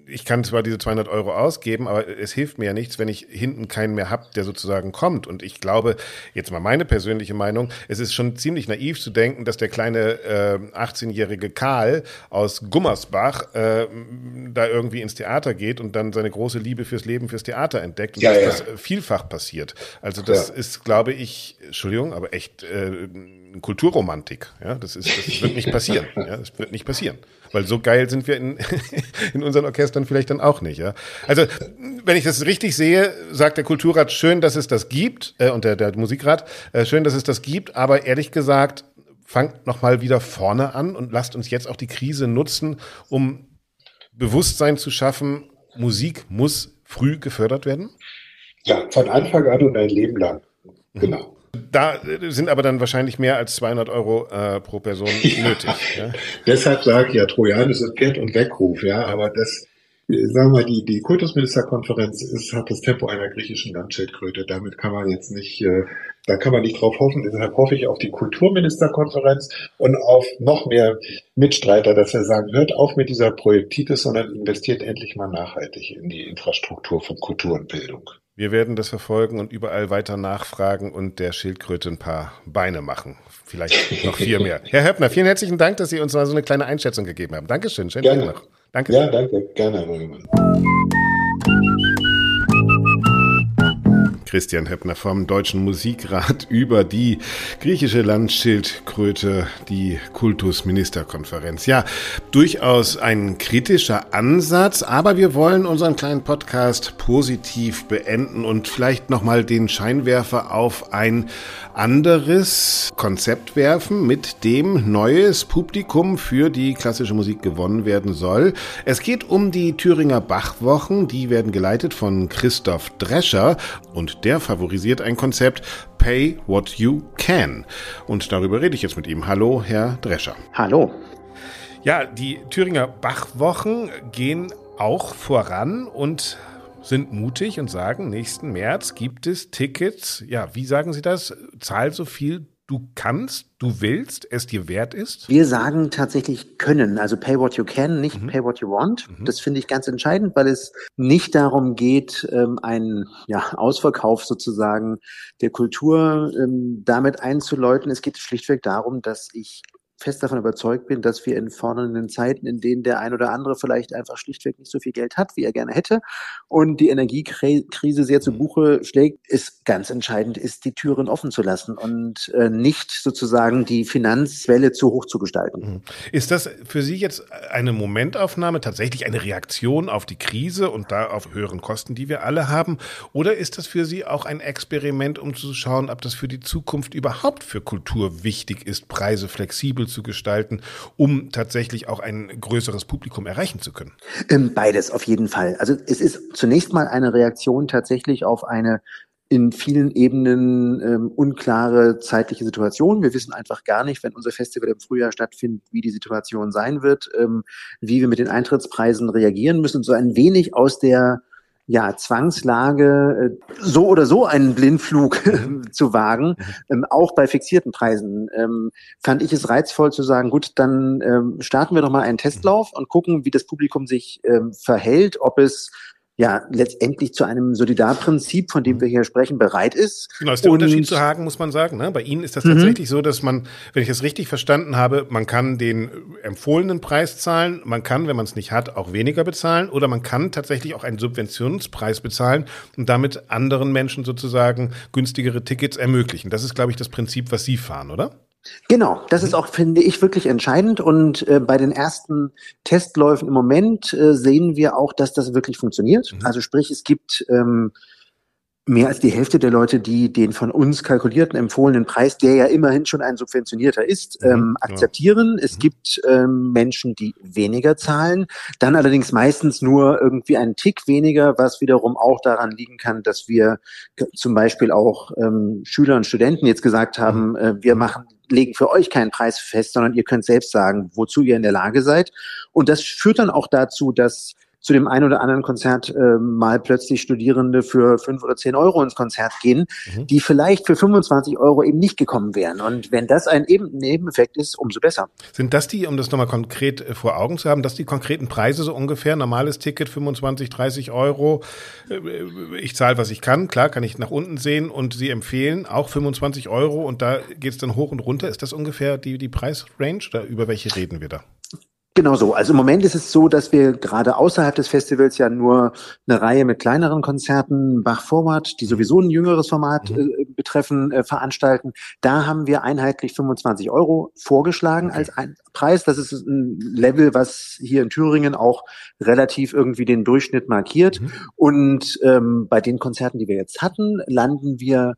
ich kann zwar diese 200 Euro ausgeben, aber es hilft mir ja nichts, wenn ich hinten keinen mehr habe, der sozusagen kommt. Und ich glaube, jetzt mal meine persönliche Meinung, es ist schon ziemlich naiv zu denken, dass der kleine äh, 18-jährige Karl aus Gummersbach äh, da irgendwie ins Theater geht und dann seine große Liebe fürs Leben, fürs Theater entdeckt und ja, dass ja. das vielfach passiert. Also das ja. ist, glaube ich, Entschuldigung, aber echt äh, Kulturromantik. Ja, das ist, das wird nicht passieren. Ja, das wird nicht passieren. Weil so geil sind wir in, in unseren Orchestern vielleicht dann auch nicht. Ja? Also, wenn ich das richtig sehe, sagt der Kulturrat, schön, dass es das gibt, äh, und der, der Musikrat, äh, schön, dass es das gibt, aber ehrlich gesagt, fangt nochmal wieder vorne an und lasst uns jetzt auch die Krise nutzen, um Bewusstsein zu schaffen, Musik muss früh gefördert werden? Ja, von Anfang an und ein Leben lang. Mhm. Genau. Da sind aber dann wahrscheinlich mehr als 200 Euro äh, pro Person ja. nötig. Ja? Deshalb sage ich ja, trojanisches Pferd und Weckruf, ja, aber das, sagen wir mal, die, die Kultusministerkonferenz ist, hat das Tempo einer griechischen Landschildkröte. Damit kann man jetzt nicht, äh, da kann man nicht drauf hoffen. Deshalb hoffe ich auf die Kulturministerkonferenz und auf noch mehr Mitstreiter, dass wir sagen, hört auf mit dieser Projektitis, sondern investiert endlich mal nachhaltig in die Infrastruktur von Kultur und Bildung. Wir werden das verfolgen und überall weiter nachfragen und der Schildkröte ein paar Beine machen. Vielleicht noch vier mehr. Herr Höppner, vielen herzlichen Dank, dass Sie uns mal so eine kleine Einschätzung gegeben haben. Dankeschön. Schönen Dank noch. Danke. Ja, danke. Gerne, Herr Rögemann. Christian Heppner vom Deutschen Musikrat über die griechische Landschildkröte, die Kultusministerkonferenz. Ja, durchaus ein kritischer Ansatz, aber wir wollen unseren kleinen Podcast positiv beenden und vielleicht nochmal den Scheinwerfer auf ein anderes Konzept werfen, mit dem neues Publikum für die klassische Musik gewonnen werden soll. Es geht um die Thüringer Bachwochen, die werden geleitet von Christoph Drescher und der favorisiert ein Konzept Pay What You Can. Und darüber rede ich jetzt mit ihm. Hallo, Herr Drescher. Hallo. Ja, die Thüringer Bachwochen gehen auch voran und sind mutig und sagen, nächsten März gibt es Tickets. Ja, wie sagen Sie das? Zahl so viel du kannst, du willst, es dir wert ist? Wir sagen tatsächlich können, also pay what you can, nicht mhm. pay what you want. Mhm. Das finde ich ganz entscheidend, weil es nicht darum geht, ähm, einen ja, Ausverkauf sozusagen der Kultur ähm, damit einzuläuten. Es geht schlichtweg darum, dass ich fest davon überzeugt bin, dass wir in fordernden Zeiten, in denen der ein oder andere vielleicht einfach schlichtweg nicht so viel Geld hat, wie er gerne hätte, und die Energiekrise sehr zu mhm. Buche schlägt, ist ganz entscheidend, ist die Türen offen zu lassen und äh, nicht sozusagen die Finanzwelle zu hoch zu gestalten. Mhm. Ist das für Sie jetzt eine Momentaufnahme, tatsächlich eine Reaktion auf die Krise und da auf höheren Kosten, die wir alle haben? Oder ist das für Sie auch ein Experiment, um zu schauen, ob das für die Zukunft überhaupt für Kultur wichtig ist, Preise flexibel zu gestalten, um tatsächlich auch ein größeres Publikum erreichen zu können? Ähm, beides auf jeden Fall. Also es ist zunächst mal eine Reaktion tatsächlich auf eine in vielen Ebenen ähm, unklare zeitliche Situation. Wir wissen einfach gar nicht, wenn unser Festival im Frühjahr stattfindet, wie die Situation sein wird, ähm, wie wir mit den Eintrittspreisen reagieren müssen. So ein wenig aus der ja, Zwangslage, äh, so oder so einen Blindflug zu wagen, ähm, auch bei fixierten Preisen, ähm, fand ich es reizvoll zu sagen, gut, dann ähm, starten wir doch mal einen Testlauf und gucken, wie das Publikum sich ähm, verhält, ob es ja letztendlich zu einem Solidarprinzip, von dem wir hier sprechen, bereit ist. Genau, ist der und Unterschied zu Hagen, muss man sagen. Ne? Bei Ihnen ist das tatsächlich mhm. so, dass man, wenn ich das richtig verstanden habe, man kann den empfohlenen Preis zahlen, man kann, wenn man es nicht hat, auch weniger bezahlen oder man kann tatsächlich auch einen Subventionspreis bezahlen und damit anderen Menschen sozusagen günstigere Tickets ermöglichen. Das ist, glaube ich, das Prinzip, was Sie fahren, oder? Genau, das ist auch, finde ich, wirklich entscheidend. Und äh, bei den ersten Testläufen im Moment äh, sehen wir auch, dass das wirklich funktioniert. Mhm. Also sprich, es gibt ähm, mehr als die Hälfte der Leute, die den von uns kalkulierten empfohlenen Preis, der ja immerhin schon ein subventionierter ist, mhm, ähm, akzeptieren. Ja. Es mhm. gibt ähm, Menschen, die weniger zahlen, dann allerdings meistens nur irgendwie einen Tick weniger, was wiederum auch daran liegen kann, dass wir zum Beispiel auch ähm, Schüler und Studenten jetzt gesagt haben, mhm. äh, wir machen legen für euch keinen Preis fest, sondern ihr könnt selbst sagen, wozu ihr in der Lage seid. Und das führt dann auch dazu, dass zu dem einen oder anderen Konzert äh, mal plötzlich Studierende für fünf oder zehn Euro ins Konzert gehen, mhm. die vielleicht für 25 Euro eben nicht gekommen wären. Und wenn das ein eben Nebeneffekt ist, umso besser. Sind das die, um das nochmal konkret äh, vor Augen zu haben, dass die konkreten Preise so ungefähr, normales Ticket 25, 30 Euro, äh, ich zahle, was ich kann, klar, kann ich nach unten sehen und Sie empfehlen auch 25 Euro und da geht es dann hoch und runter. Ist das ungefähr die, die Preisrange oder über welche reden wir da? Genau so. Also im Moment ist es so, dass wir gerade außerhalb des Festivals ja nur eine Reihe mit kleineren Konzerten, Bach Forward, die sowieso ein jüngeres Format mhm. äh, betreffen, äh, veranstalten. Da haben wir einheitlich 25 Euro vorgeschlagen okay. als ein Preis. Das ist ein Level, was hier in Thüringen auch relativ irgendwie den Durchschnitt markiert. Mhm. Und ähm, bei den Konzerten, die wir jetzt hatten, landen wir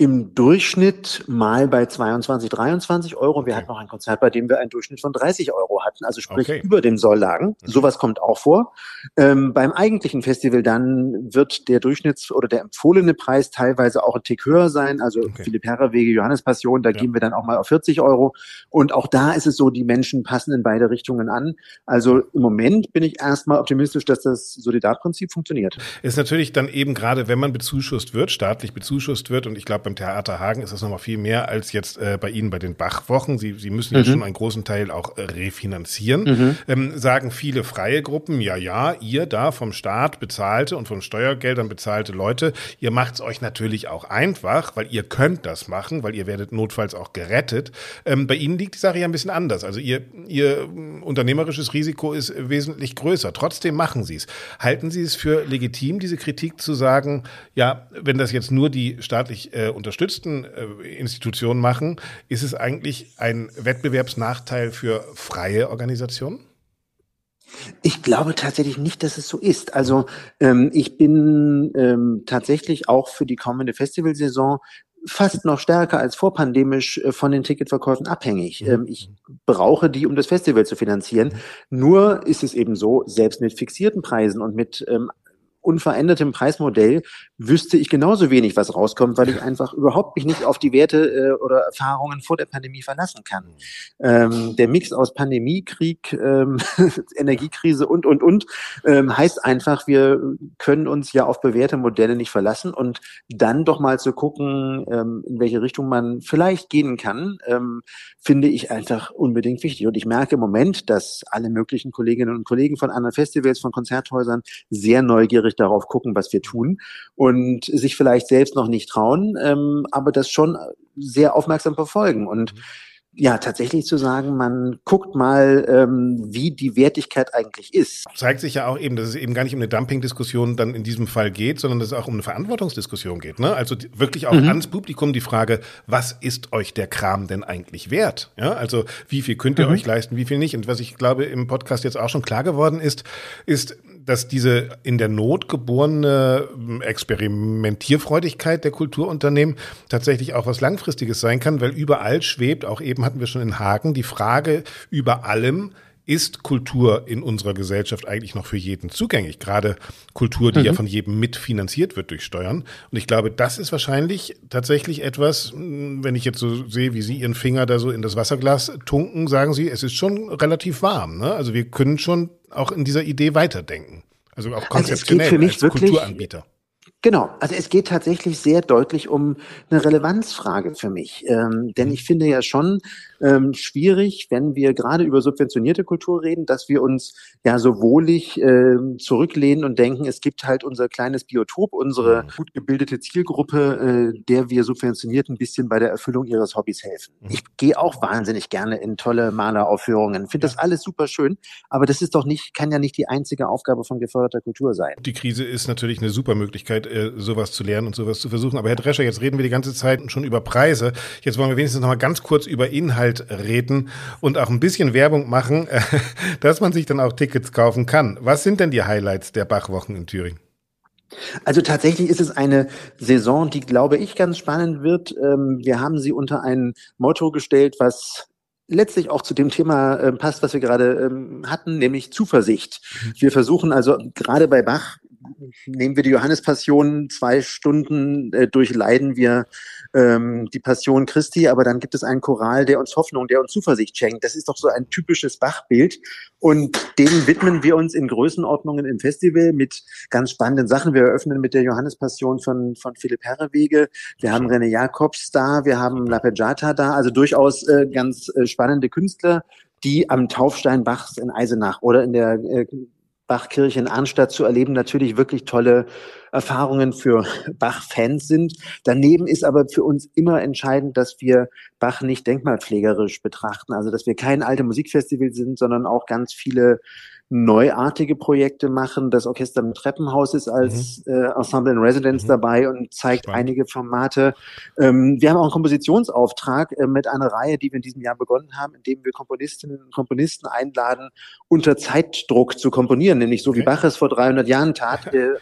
im Durchschnitt mal bei 22, 23 Euro. Wir okay. hatten noch ein Konzert, bei dem wir einen Durchschnitt von 30 Euro hatten, also sprich okay. über dem Soll lagen. Mhm. Sowas kommt auch vor. Ähm, beim eigentlichen Festival dann wird der Durchschnitts- oder der empfohlene Preis teilweise auch ein Tick höher sein. Also okay. Philipp Herrewege, Johannes Passion, da ja. gehen wir dann auch mal auf 40 Euro. Und auch da ist es so, die Menschen passen in beide Richtungen an. Also im Moment bin ich erstmal optimistisch, dass das Solidarprinzip funktioniert. Ist natürlich dann eben gerade, wenn man bezuschusst wird, staatlich bezuschusst wird, und ich glaube, beim Theater Hagen ist das nochmal viel mehr als jetzt äh, bei Ihnen bei den Bachwochen. Sie, Sie müssen mhm. ja schon einen großen Teil auch äh, refinanzieren. Mhm. Ähm, sagen viele freie Gruppen, ja, ja, ihr da vom Staat bezahlte und von Steuergeldern bezahlte Leute, ihr macht es euch natürlich auch einfach, weil ihr könnt das machen, weil ihr werdet notfalls auch gerettet. Ähm, bei Ihnen liegt die Sache ja ein bisschen anders. Also Ihr, ihr unternehmerisches Risiko ist wesentlich größer. Trotzdem machen Sie es. Halten Sie es für legitim, diese Kritik zu sagen, ja, wenn das jetzt nur die staatlich äh, unterstützten äh, Institutionen machen, ist es eigentlich ein Wettbewerbsnachteil für freie Organisationen? Ich glaube tatsächlich nicht, dass es so ist. Also ähm, ich bin ähm, tatsächlich auch für die kommende Festivalsaison fast noch stärker als vorpandemisch äh, von den Ticketverkäufen abhängig. Mhm. Ähm, ich brauche die, um das Festival zu finanzieren. Nur ist es eben so, selbst mit fixierten Preisen und mit ähm, unverändertem Preismodell wüsste ich genauso wenig, was rauskommt, weil ich einfach überhaupt mich nicht auf die Werte äh, oder Erfahrungen vor der Pandemie verlassen kann. Ähm, der Mix aus Pandemie, Krieg, ähm, Energiekrise und, und, und ähm, heißt einfach, wir können uns ja auf bewährte Modelle nicht verlassen und dann doch mal zu gucken, ähm, in welche Richtung man vielleicht gehen kann, ähm, finde ich einfach unbedingt wichtig. Und ich merke im Moment, dass alle möglichen Kolleginnen und Kollegen von anderen Festivals, von Konzerthäusern sehr neugierig darauf gucken, was wir tun und sich vielleicht selbst noch nicht trauen, ähm, aber das schon sehr aufmerksam verfolgen. Und mhm. ja, tatsächlich zu sagen, man guckt mal, ähm, wie die Wertigkeit eigentlich ist. Zeigt sich ja auch eben, dass es eben gar nicht um eine Dumping-Diskussion dann in diesem Fall geht, sondern dass es auch um eine Verantwortungsdiskussion geht. Ne? Also wirklich auch mhm. ans Publikum die Frage, was ist euch der Kram denn eigentlich wert? Ja, also wie viel könnt ihr mhm. euch leisten, wie viel nicht? Und was ich glaube im Podcast jetzt auch schon klar geworden ist, ist, dass diese in der Not geborene ähm, Experimentierfreudigkeit der Kulturunternehmen tatsächlich auch was Langfristiges sein kann, weil überall schwebt, auch eben hatten wir schon in Hagen, die Frage über allem, ist Kultur in unserer Gesellschaft eigentlich noch für jeden zugänglich? Gerade Kultur, die mhm. ja von jedem mitfinanziert wird durch Steuern. Und ich glaube, das ist wahrscheinlich tatsächlich etwas, wenn ich jetzt so sehe, wie Sie Ihren Finger da so in das Wasserglas tunken, sagen Sie, es ist schon relativ warm. Ne? Also wir können schon auch in dieser Idee weiterdenken. Also auch konzeptionell also es geht für mich als wirklich, Kulturanbieter. Genau, also es geht tatsächlich sehr deutlich um eine Relevanzfrage für mich. Ähm, denn mhm. ich finde ja schon ähm, schwierig, wenn wir gerade über subventionierte Kultur reden, dass wir uns ja so wohlig äh, zurücklehnen und denken, es gibt halt unser kleines Biotop, unsere mhm. gut gebildete Zielgruppe, äh, der wir subventioniert ein bisschen bei der Erfüllung ihres Hobbys helfen. Mhm. Ich gehe auch wahnsinnig gerne in tolle Maleraufführungen, finde das alles super schön, aber das ist doch nicht, kann ja nicht die einzige Aufgabe von geförderter Kultur sein. Die Krise ist natürlich eine super Möglichkeit, äh, sowas zu lernen und sowas zu versuchen. Aber Herr Drescher, jetzt reden wir die ganze Zeit schon über Preise. Jetzt wollen wir wenigstens noch mal ganz kurz über Inhalt reden und auch ein bisschen Werbung machen, dass man sich dann auch Tickets kaufen kann. Was sind denn die Highlights der Bachwochen in Thüringen? Also tatsächlich ist es eine Saison, die, glaube ich, ganz spannend wird. Ähm, wir haben sie unter ein Motto gestellt, was letztlich auch zu dem Thema äh, passt, was wir gerade ähm, hatten, nämlich Zuversicht. Mhm. Wir versuchen also gerade bei Bach nehmen wir die Johannespassion, zwei Stunden äh, durchleiden wir ähm, die Passion Christi, aber dann gibt es einen Choral, der uns Hoffnung, der uns Zuversicht schenkt. Das ist doch so ein typisches Bachbild und dem widmen wir uns in Größenordnungen im Festival mit ganz spannenden Sachen. Wir eröffnen mit der Johannespassion von, von Philipp Herrewege. Wir haben René Jacobs da, wir haben Lapejata da, also durchaus äh, ganz äh, spannende Künstler, die am Taufstein Bachs in Eisenach oder in der äh, Bachkirche in Arnstadt zu erleben, natürlich wirklich tolle Erfahrungen für Bach-Fans sind. Daneben ist aber für uns immer entscheidend, dass wir Bach nicht denkmalpflegerisch betrachten, also dass wir kein alte Musikfestival sind, sondern auch ganz viele neuartige Projekte machen. Das Orchester im Treppenhaus ist als mhm. äh, Ensemble in Residence mhm. dabei und zeigt Spannend. einige Formate. Ähm, wir haben auch einen Kompositionsauftrag äh, mit einer Reihe, die wir in diesem Jahr begonnen haben, in dem wir Komponistinnen und Komponisten einladen, unter Zeitdruck zu komponieren, nämlich so okay. wie Bach es vor 300 Jahren tat. Äh,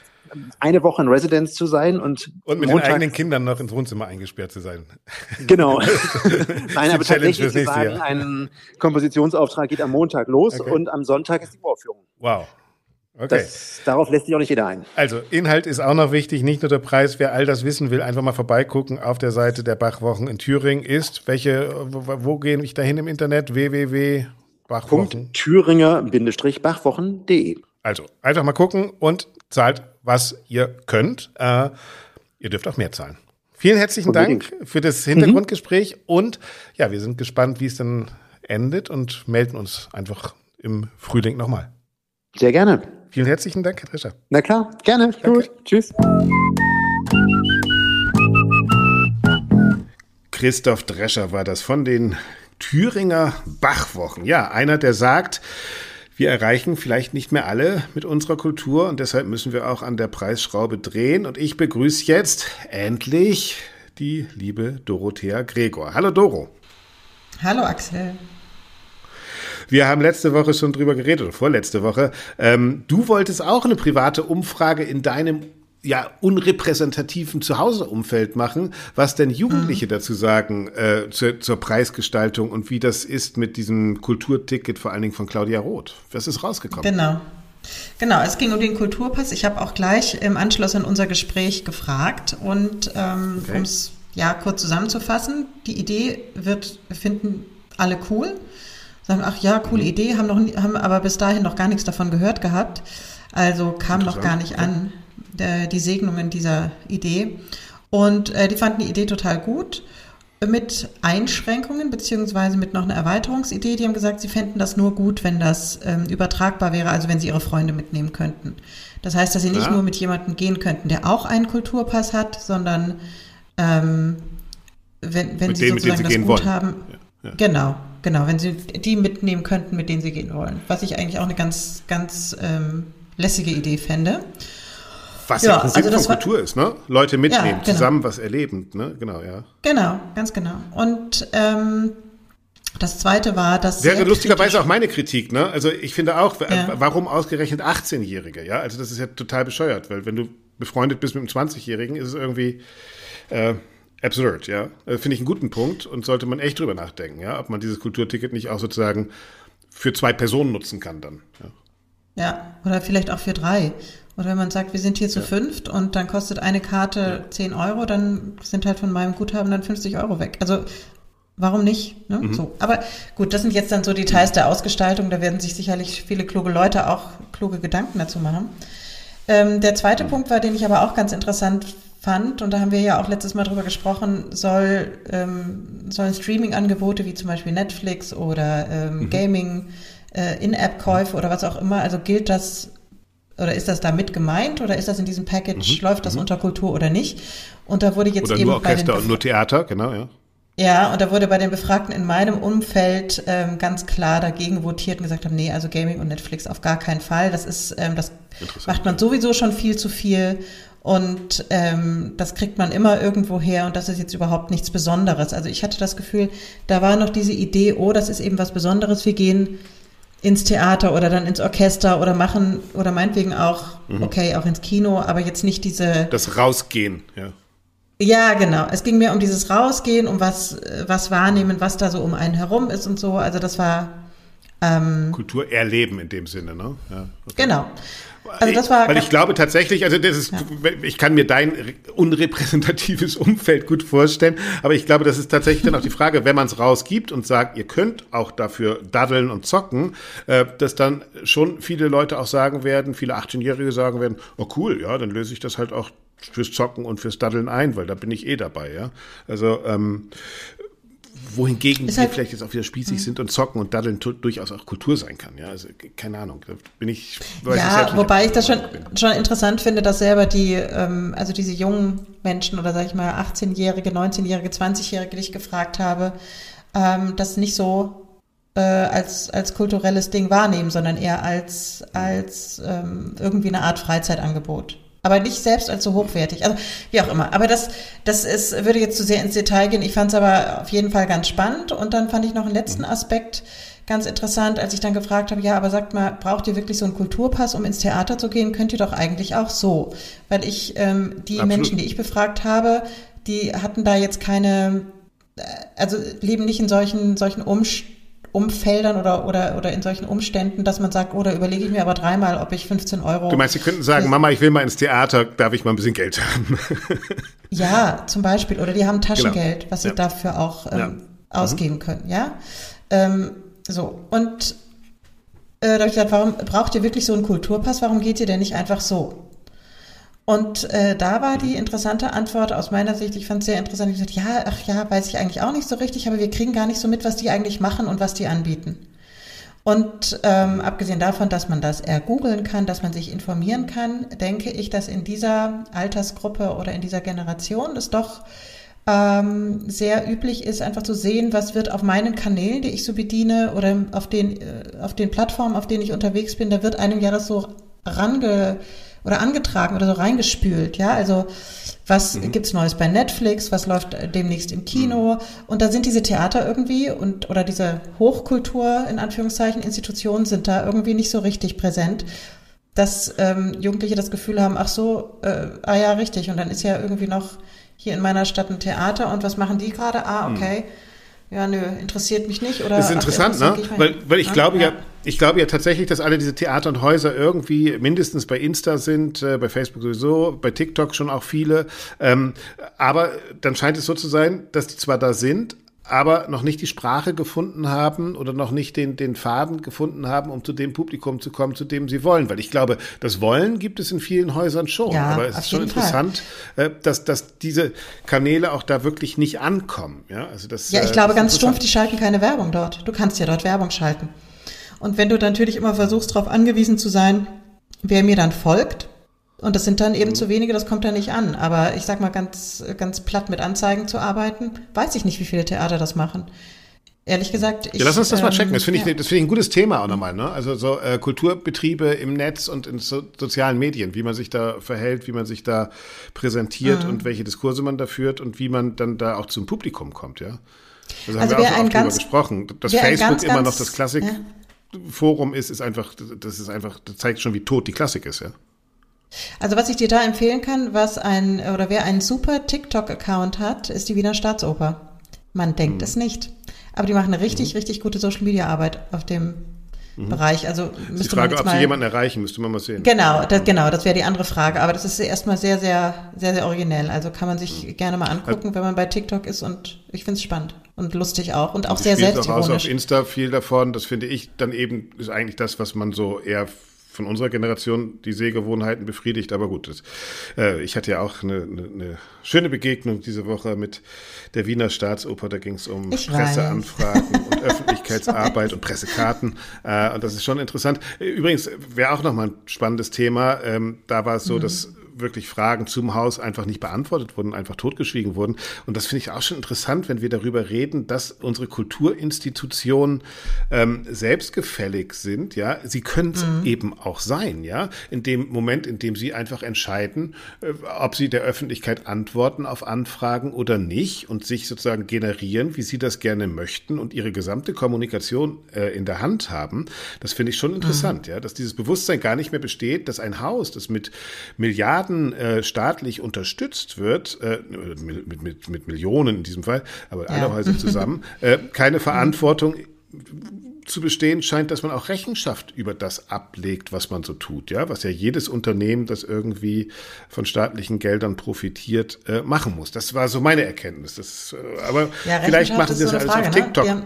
eine Woche in Residence zu sein und und mit Montag, den eigenen Kindern noch ins Wohnzimmer eingesperrt zu sein. Genau. Nein, aber tatsächlich zu sagen, Jahr. ein Kompositionsauftrag geht am Montag los okay. und am Sonntag ist die Vorführung. Wow. Okay. Das, darauf lässt sich auch nicht jeder ein. Also Inhalt ist auch noch wichtig, nicht nur der Preis. Wer all das wissen will, einfach mal vorbeigucken auf der Seite der Bachwochen in Thüringen ist. Welche, wo, wo gehen ich dahin im Internet? www.bachwochen. Thüringer-bachwochen.de. Also einfach mal gucken und zahlt, was ihr könnt. Äh, ihr dürft auch mehr zahlen. Vielen herzlichen. Dank für das Hintergrundgespräch mhm. und ja, wir sind gespannt, wie es dann endet und melden uns einfach im Frühling nochmal. Sehr gerne. Vielen herzlichen Dank, Herr Drescher. Na klar, gerne. Danke. Gut. Tschüss. Christoph Drescher war das von den Thüringer Bachwochen. Ja, einer, der sagt, wir erreichen vielleicht nicht mehr alle mit unserer Kultur und deshalb müssen wir auch an der Preisschraube drehen. Und ich begrüße jetzt endlich die liebe Dorothea Gregor. Hallo Doro. Hallo Axel. Wir haben letzte Woche schon drüber geredet, oder vorletzte Woche. Ähm, du wolltest auch eine private Umfrage in deinem ja unrepräsentativen Zuhauseumfeld machen, was denn Jugendliche mhm. dazu sagen äh, zur, zur Preisgestaltung und wie das ist mit diesem Kulturticket, vor allen Dingen von Claudia Roth. Was ist rausgekommen? Genau. Genau, es ging um den Kulturpass. Ich habe auch gleich im Anschluss an unser Gespräch gefragt und ähm, okay. um es ja kurz zusammenzufassen, die Idee wird, finden alle cool, sagen, ach ja, coole mhm. Idee, haben, noch, haben aber bis dahin noch gar nichts davon gehört gehabt. Also kam noch gar nicht an der, die Segnungen dieser Idee. Und äh, die fanden die Idee total gut mit Einschränkungen beziehungsweise mit noch einer Erweiterungsidee. Die haben gesagt, sie fänden das nur gut, wenn das ähm, übertragbar wäre, also wenn sie ihre Freunde mitnehmen könnten. Das heißt, dass sie nicht ja. nur mit jemandem gehen könnten, der auch einen Kulturpass hat, sondern ähm, wenn, wenn sie denen, sozusagen das gut wollen. haben. Ja, ja. Genau, genau, wenn sie die mitnehmen könnten, mit denen sie gehen wollen. Was ich eigentlich auch eine ganz, ganz ähm, lässige Idee fände. Was ja, ja Prinzip also von Kultur ist, ne? Leute mitnehmen, ja, genau. zusammen was erleben, ne? Genau, ja. Genau, ganz genau. Und ähm, das zweite war, dass. Wäre lustigerweise auch meine Kritik, ne? Also ich finde auch, ja. warum ausgerechnet 18-Jährige, ja? Also das ist ja total bescheuert, weil wenn du befreundet bist mit einem 20-Jährigen, ist es irgendwie äh, absurd, ja? Also finde ich einen guten Punkt und sollte man echt drüber nachdenken, ja? Ob man dieses Kulturticket nicht auch sozusagen für zwei Personen nutzen kann dann. Ja, ja oder vielleicht auch für drei. Oder wenn man sagt, wir sind hier zu ja. fünft und dann kostet eine Karte ja. 10 Euro, dann sind halt von meinem Guthaben dann 50 Euro weg. Also warum nicht? Ne? Mhm. So. Aber gut, das sind jetzt dann so Details der Ausgestaltung. Da werden sich sicherlich viele kluge Leute auch kluge Gedanken dazu machen. Ähm, der zweite mhm. Punkt war, den ich aber auch ganz interessant fand, und da haben wir ja auch letztes Mal drüber gesprochen, soll, ähm, sollen Streaming-Angebote wie zum Beispiel Netflix oder ähm, mhm. Gaming, äh, In-App-Käufe oder was auch immer, also gilt das oder ist das da mit gemeint oder ist das in diesem Package, mhm. läuft das mhm. unter Kultur oder nicht? Und da wurde jetzt oder eben nur Orchester und nur Theater, genau, ja. Ja, und da wurde bei den Befragten in meinem Umfeld ähm, ganz klar dagegen votiert und gesagt haben, nee, also Gaming und Netflix auf gar keinen Fall. Das ist, ähm, das macht man sowieso schon viel zu viel und ähm, das kriegt man immer irgendwo her und das ist jetzt überhaupt nichts Besonderes. Also ich hatte das Gefühl, da war noch diese Idee, oh, das ist eben was Besonderes. Wir gehen ins Theater oder dann ins Orchester oder machen oder meinetwegen auch, mhm. okay, auch ins Kino, aber jetzt nicht diese. Das Rausgehen, ja. Ja, genau. Es ging mir um dieses Rausgehen, um was, was wahrnehmen, was da so um einen herum ist und so. Also das war ähm, Kultur erleben in dem Sinne, ne? Ja, okay. Genau. Also das war Weil ich glaube tatsächlich, also das ist, ja. ich kann mir dein unrepräsentatives Umfeld gut vorstellen, aber ich glaube, das ist tatsächlich dann auch die Frage, wenn man es rausgibt und sagt, ihr könnt auch dafür daddeln und zocken, äh, dass dann schon viele Leute auch sagen werden, viele 18-Jährige sagen werden, oh cool, ja, dann löse ich das halt auch fürs Zocken und fürs Daddeln ein, weil da bin ich eh dabei, ja. Also ähm, wohingegen wir halt, vielleicht jetzt auch wieder spießig mh. sind und zocken und daddeln durchaus auch Kultur sein kann. Ja, also keine Ahnung, da bin ich. ja, ich wobei ich das schon, schon interessant finde, dass selber die, ähm, also diese jungen Menschen oder sag ich mal 18-Jährige, 19-Jährige, 20-Jährige, die ich gefragt habe, ähm, das nicht so äh, als, als kulturelles Ding wahrnehmen, sondern eher als, als ähm, irgendwie eine Art Freizeitangebot aber nicht selbst als so hochwertig. Also wie auch immer. Aber das, das ist, würde jetzt zu sehr ins Detail gehen. Ich fand es aber auf jeden Fall ganz spannend. Und dann fand ich noch einen letzten mhm. Aspekt ganz interessant, als ich dann gefragt habe, ja, aber sagt mal, braucht ihr wirklich so einen Kulturpass, um ins Theater zu gehen? Könnt ihr doch eigentlich auch so. Weil ich, ähm, die Absolut. Menschen, die ich befragt habe, die hatten da jetzt keine, äh, also leben nicht in solchen, solchen Umständen, Umfeldern oder, oder, oder in solchen Umständen, dass man sagt, oder oh, überlege ich mir aber dreimal, ob ich 15 Euro. Du meinst, Sie könnten sagen, Mama, ich will mal ins Theater, darf ich mal ein bisschen Geld haben? ja, zum Beispiel. Oder die haben Taschengeld, genau. was sie ja. dafür auch ähm, ja. ausgeben mhm. können, ja. Ähm, so. Und äh, da habe ich gesagt, warum braucht ihr wirklich so einen Kulturpass? Warum geht ihr denn nicht einfach so? Und äh, da war die interessante Antwort aus meiner Sicht, ich fand es sehr interessant, ich gesagt, ja, ach ja, weiß ich eigentlich auch nicht so richtig, aber wir kriegen gar nicht so mit, was die eigentlich machen und was die anbieten. Und ähm, abgesehen davon, dass man das eher googeln kann, dass man sich informieren kann, denke ich, dass in dieser Altersgruppe oder in dieser Generation es doch ähm, sehr üblich ist, einfach zu sehen, was wird auf meinen Kanälen, die ich so bediene oder auf den, äh, auf den Plattformen, auf denen ich unterwegs bin, da wird einem ja so range oder angetragen oder so reingespült, ja, also was mhm. gibt's Neues bei Netflix, was läuft demnächst im Kino mhm. und da sind diese Theater irgendwie und oder diese Hochkultur in Anführungszeichen Institutionen sind da irgendwie nicht so richtig präsent, dass ähm, Jugendliche das Gefühl haben, ach so, äh, ah ja richtig und dann ist ja irgendwie noch hier in meiner Stadt ein Theater und was machen die gerade? Ah mhm. okay. Mhm ja, nö, interessiert mich nicht. Oder, das ist interessant, ach, ne? Weil, weil ich ja, glaube ja. ja. Ich glaube ja tatsächlich, dass alle diese Theater und Häuser irgendwie mindestens bei Insta sind, äh, bei Facebook sowieso, bei TikTok schon auch viele. Ähm, aber dann scheint es so zu sein, dass die zwar da sind, aber noch nicht die Sprache gefunden haben oder noch nicht den, den Faden gefunden haben, um zu dem Publikum zu kommen, zu dem sie wollen. Weil ich glaube, das Wollen gibt es in vielen Häusern schon. Ja, aber es ist schon interessant, Fall. Äh, dass, dass diese Kanäle auch da wirklich nicht ankommen. Ja, also das, ja ich äh, glaube ganz stumpf, die schalten keine Werbung dort. Du kannst ja dort Werbung schalten. Und wenn du dann natürlich immer versuchst, darauf angewiesen zu sein, wer mir dann folgt, und das sind dann eben mhm. zu wenige, das kommt da nicht an. Aber ich sag mal ganz, ganz platt mit Anzeigen zu arbeiten, weiß ich nicht, wie viele Theater das machen. Ehrlich gesagt, ich, Ja, lass uns das ähm, mal checken. Das finde ich, ja. das finde ich ein gutes Thema auch nochmal, ne? Also so äh, Kulturbetriebe im Netz und in so, sozialen Medien, wie man sich da verhält, wie man sich da präsentiert mhm. und welche Diskurse man da führt und wie man dann da auch zum Publikum kommt, ja. Also, also haben wir auch schon drüber gesprochen. Dass Facebook ganz, immer noch das Klassikforum ja. Ist, ist einfach, das ist einfach, das zeigt schon, wie tot die Klassik ist, ja. Also was ich dir da empfehlen kann, was ein oder wer einen super TikTok-Account hat, ist die Wiener Staatsoper. Man denkt mhm. es nicht. Aber die machen eine richtig, mhm. richtig gute Social-Media-Arbeit auf dem mhm. Bereich. Also müsste die Frage, man ob mal, sie jemanden erreichen, müsste man mal sehen. Genau, das, genau, das wäre die andere Frage. Aber das ist erstmal sehr, sehr, sehr, sehr originell. Also kann man sich mhm. gerne mal angucken, wenn man bei TikTok ist und ich finde es spannend und lustig auch und auch sehr selbstironisch. auch auf Insta viel davon. Das finde ich dann eben ist eigentlich das, was man so eher von unserer Generation die Sehgewohnheiten befriedigt. Aber gut, das, äh, ich hatte ja auch eine, eine, eine, schöne Begegnung diese Woche mit der Wiener Staatsoper. Da ging es um ich Presseanfragen und Öffentlichkeitsarbeit und Pressekarten. Äh, und das ist schon interessant. Übrigens wäre auch nochmal ein spannendes Thema. Ähm, da war es so, mhm. dass wirklich Fragen zum Haus einfach nicht beantwortet wurden, einfach totgeschwiegen wurden. Und das finde ich auch schon interessant, wenn wir darüber reden, dass unsere Kulturinstitutionen ähm, selbstgefällig sind. Ja, sie können es mhm. eben auch sein. Ja, in dem Moment, in dem sie einfach entscheiden, äh, ob sie der Öffentlichkeit antworten auf Anfragen oder nicht und sich sozusagen generieren, wie sie das gerne möchten und ihre gesamte Kommunikation äh, in der Hand haben. Das finde ich schon interessant. Mhm. Ja, dass dieses Bewusstsein gar nicht mehr besteht, dass ein Haus, das mit Milliarden Milliarden äh, staatlich unterstützt wird, äh, mit, mit, mit Millionen in diesem Fall, aber alle Häuser zusammen, äh, keine Verantwortung zu bestehen scheint, dass man auch Rechenschaft über das ablegt, was man so tut, ja, was ja jedes Unternehmen, das irgendwie von staatlichen Geldern profitiert, äh, machen muss. Das war so meine Erkenntnis. Das, äh, aber ja, vielleicht machen sie das alles Frage, auf TikTok.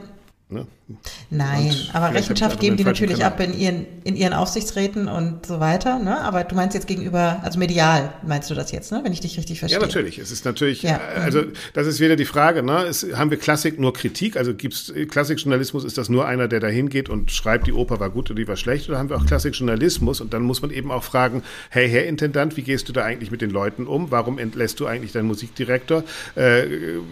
Ne? Ne? Nein, und aber Rechenschaft geben die natürlich Kanal. ab in ihren, in ihren Aufsichtsräten und so weiter. Ne? Aber du meinst jetzt gegenüber, also medial meinst du das jetzt, ne? wenn ich dich richtig verstehe? Ja, natürlich. Es ist natürlich, ja. Äh, also das ist wieder die Frage, ne? Es, haben wir Klassik nur Kritik? Also gibt's Klassikjournalismus, ist das nur einer, der da hingeht und schreibt, die Oper war gut oder die war schlecht? Oder haben wir auch Klassikjournalismus? Und dann muss man eben auch fragen, hey, Herr Intendant, wie gehst du da eigentlich mit den Leuten um? Warum entlässt du eigentlich deinen Musikdirektor? Äh,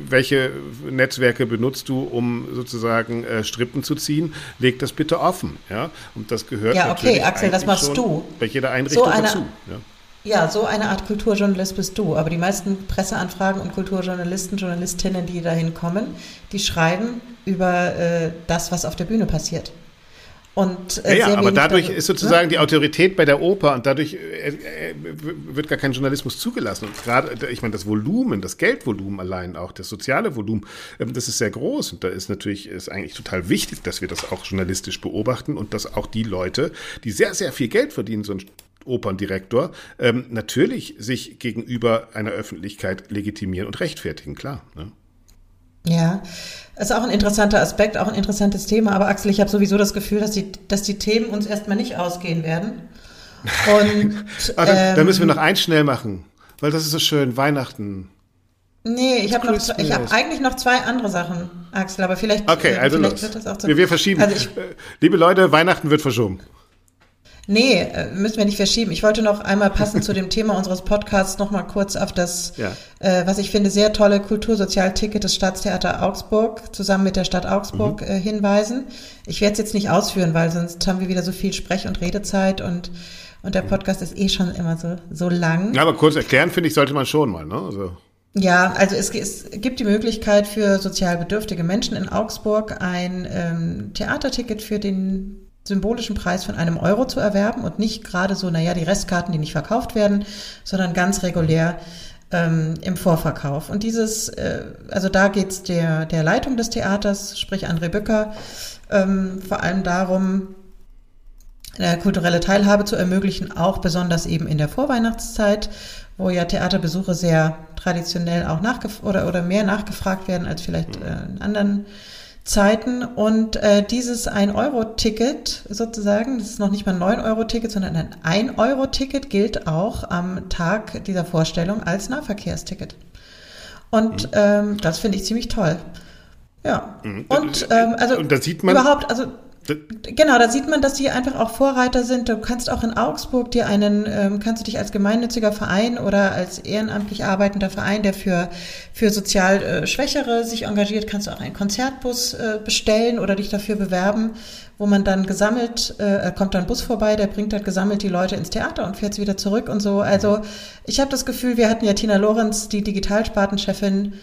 welche Netzwerke benutzt du, um sozusagen äh, Strippen zu ziehen, legt das bitte offen. Ja? Und das gehört ja, okay, Axel, das machst du. Bei jeder Einrichtung so eine, dazu. Ja. Ja, so eine Art Kulturjournalist bist du. Aber die meisten Presseanfragen und Kulturjournalisten, Journalistinnen, die dahin kommen, die schreiben über äh, das, was auf der Bühne passiert. Und, äh, ja, ja aber dadurch darüber, ist sozusagen ne? die Autorität bei der Oper und dadurch äh, äh, wird gar kein Journalismus zugelassen. Und gerade, ich meine, das Volumen, das Geldvolumen allein auch, das soziale Volumen, ähm, das ist sehr groß. Und da ist natürlich, ist eigentlich total wichtig, dass wir das auch journalistisch beobachten und dass auch die Leute, die sehr, sehr viel Geld verdienen, so ein Operndirektor, ähm, natürlich sich gegenüber einer Öffentlichkeit legitimieren und rechtfertigen, klar. Ne? Ja, ist auch ein interessanter Aspekt, auch ein interessantes Thema. Aber Axel, ich habe sowieso das Gefühl, dass die, dass die Themen uns erstmal nicht ausgehen werden. Und also, ähm, da müssen wir noch eins schnell machen, weil das ist so schön, Weihnachten. Nee, ich habe hab eigentlich noch zwei andere Sachen, Axel, aber vielleicht, okay, also vielleicht wird das auch so. Wir, wir verschieben. Also ich, äh, Liebe Leute, Weihnachten wird verschoben. Nee, äh, müssen wir nicht verschieben. Ich wollte noch einmal passend zu dem Thema unseres Podcasts noch mal kurz auf das, ja. äh, was ich finde, sehr tolle Kultursozialticket des Staatstheater Augsburg zusammen mit der Stadt Augsburg mhm. äh, hinweisen. Ich werde es jetzt nicht ausführen, weil sonst haben wir wieder so viel Sprech- und Redezeit und und der mhm. Podcast ist eh schon immer so so lang. Ja, aber kurz erklären finde ich sollte man schon mal, ne? Also ja, also es, es, gibt die Möglichkeit für sozial bedürftige Menschen in Augsburg ein ähm, Theaterticket für den symbolischen Preis von einem Euro zu erwerben und nicht gerade so, naja, die Restkarten, die nicht verkauft werden, sondern ganz regulär ähm, im Vorverkauf. Und dieses, äh, also da geht's der, der Leitung des Theaters, sprich André Bücker, ähm, vor allem darum, eine kulturelle Teilhabe zu ermöglichen, auch besonders eben in der Vorweihnachtszeit, wo ja Theaterbesuche sehr traditionell auch nachgef oder, oder mehr nachgefragt werden als vielleicht äh, in anderen Zeiten und äh, dieses 1-Euro-Ticket sozusagen, das ist noch nicht mal ein 9-Euro-Ticket, sondern ein 1-Euro-Ticket gilt auch am Tag dieser Vorstellung als Nahverkehrsticket. Und mhm. ähm, das finde ich ziemlich toll. Ja. Mhm. Und ähm, also und da sieht man überhaupt, also Genau, da sieht man, dass die einfach auch Vorreiter sind. Du kannst auch in Augsburg dir einen, ähm, kannst du dich als gemeinnütziger Verein oder als ehrenamtlich arbeitender Verein, der für, für sozial äh, Schwächere sich engagiert, kannst du auch einen Konzertbus äh, bestellen oder dich dafür bewerben, wo man dann gesammelt, äh, kommt dann Bus vorbei, der bringt dann gesammelt die Leute ins Theater und fährt sie wieder zurück und so. Also ich habe das Gefühl, wir hatten ja Tina Lorenz, die Digitalspatenchefin,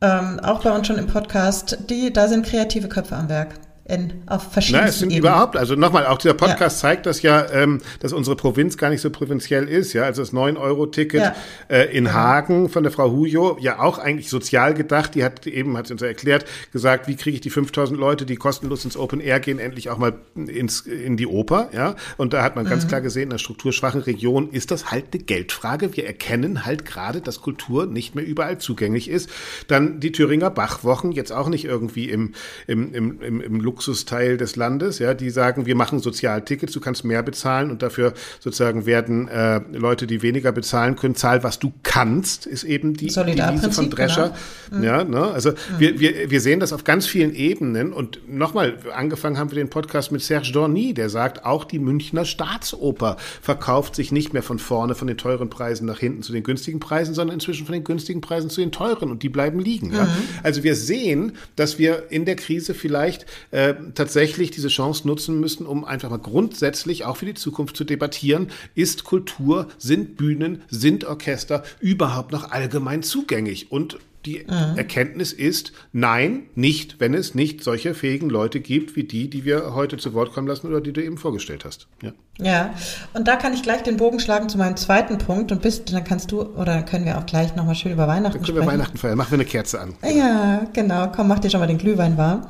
ähm, auch bei uns schon im Podcast, die, da sind kreative Köpfe am Werk in, auf verschiedenen Nein, es sind Ebenen. überhaupt, also nochmal, auch dieser Podcast ja. zeigt das ja, ähm, dass unsere Provinz gar nicht so provinziell ist, ja, also das 9-Euro-Ticket ja. äh, in ja. Hagen von der Frau Hujo, ja auch eigentlich sozial gedacht, die hat eben, hat sie uns erklärt, gesagt, wie kriege ich die 5000 Leute, die kostenlos ins Open Air gehen, endlich auch mal ins, in die Oper, ja, und da hat man mhm. ganz klar gesehen, in einer strukturschwachen Region ist das halt eine Geldfrage, wir erkennen halt gerade, dass Kultur nicht mehr überall zugänglich ist, dann die Thüringer Bachwochen, jetzt auch nicht irgendwie im, im, im, im, im Luxusteil des Landes, ja, die sagen, wir machen Sozialtickets, du kannst mehr bezahlen und dafür sozusagen werden äh, Leute, die weniger bezahlen können, zahl, was du kannst, ist eben die Devise von Drescher. Genau. Ja, ne? Also mhm. wir, wir, wir sehen das auf ganz vielen Ebenen und nochmal, angefangen haben wir den Podcast mit Serge Dorny, der sagt, auch die Münchner Staatsoper verkauft sich nicht mehr von vorne von den teuren Preisen nach hinten zu den günstigen Preisen, sondern inzwischen von den günstigen Preisen zu den teuren und die bleiben liegen. Mhm. Ja? Also wir sehen, dass wir in der Krise vielleicht äh, äh, tatsächlich diese Chance nutzen müssen, um einfach mal grundsätzlich auch für die Zukunft zu debattieren, ist Kultur, sind Bühnen, sind Orchester überhaupt noch allgemein zugänglich? Und die mhm. Erkenntnis ist, nein, nicht, wenn es nicht solche fähigen Leute gibt, wie die, die wir heute zu Wort kommen lassen oder die du eben vorgestellt hast. Ja, ja. und da kann ich gleich den Bogen schlagen zu meinem zweiten Punkt und bist, dann kannst du, oder können wir auch gleich nochmal schön über Weihnachten dann können sprechen. wir Weihnachten feiern, machen wir eine Kerze an. Ja, genau, komm, mach dir schon mal den Glühwein warm.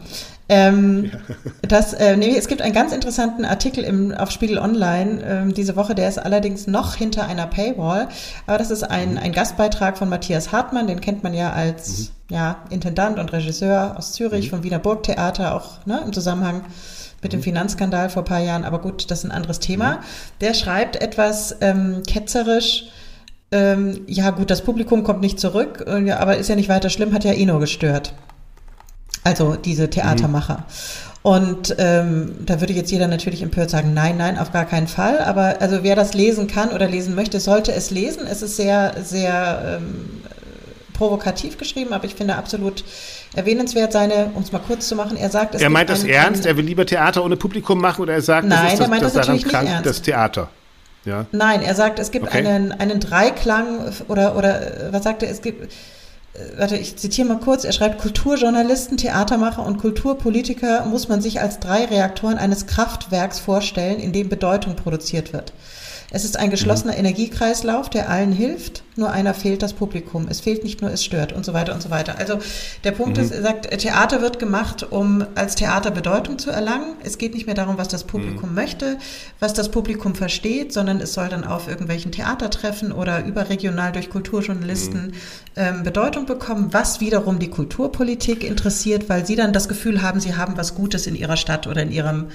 Ähm, ja. das, äh, nee, es gibt einen ganz interessanten Artikel im, auf Spiegel Online ähm, diese Woche, der ist allerdings noch hinter einer Paywall, aber das ist ein, mhm. ein Gastbeitrag von Matthias Hartmann, den kennt man ja als mhm. ja, Intendant und Regisseur aus Zürich mhm. vom Wiener Burgtheater, auch ne, im Zusammenhang mit dem mhm. Finanzskandal vor paar Jahren, aber gut, das ist ein anderes Thema. Mhm. Der schreibt etwas ähm, ketzerisch, ähm, ja gut, das Publikum kommt nicht zurück, äh, aber ist ja nicht weiter schlimm, hat ja eh nur gestört. Also diese Theatermacher. Mhm. Und ähm, da würde jetzt jeder natürlich empört sagen, nein, nein, auf gar keinen Fall. Aber also wer das lesen kann oder lesen möchte, sollte es lesen. Es ist sehr, sehr ähm, provokativ geschrieben, aber ich finde absolut erwähnenswert seine, um es mal kurz zu machen, er sagt, es Er meint das ernst, er will lieber Theater ohne Publikum machen oder er sagt, nein, das ist das, er meint das, das daran krank, ernst. das Theater. Ja. Nein, er sagt, es gibt okay. einen, einen Dreiklang oder, oder was sagt er, es gibt äh, warte, ich zitiere mal kurz, er schreibt, Kulturjournalisten, Theatermacher und Kulturpolitiker muss man sich als drei Reaktoren eines Kraftwerks vorstellen, in dem Bedeutung produziert wird. Es ist ein geschlossener mhm. Energiekreislauf, der allen hilft. Nur einer fehlt das Publikum. Es fehlt nicht nur, es stört und so weiter und so weiter. Also der Punkt mhm. ist, er sagt, Theater wird gemacht, um als Theater Bedeutung zu erlangen. Es geht nicht mehr darum, was das Publikum mhm. möchte, was das Publikum versteht, sondern es soll dann auf irgendwelchen Theatertreffen oder überregional durch Kulturjournalisten mhm. ähm, Bedeutung bekommen, was wiederum die Kulturpolitik interessiert, weil sie dann das Gefühl haben, sie haben was Gutes in ihrer Stadt oder in ihrem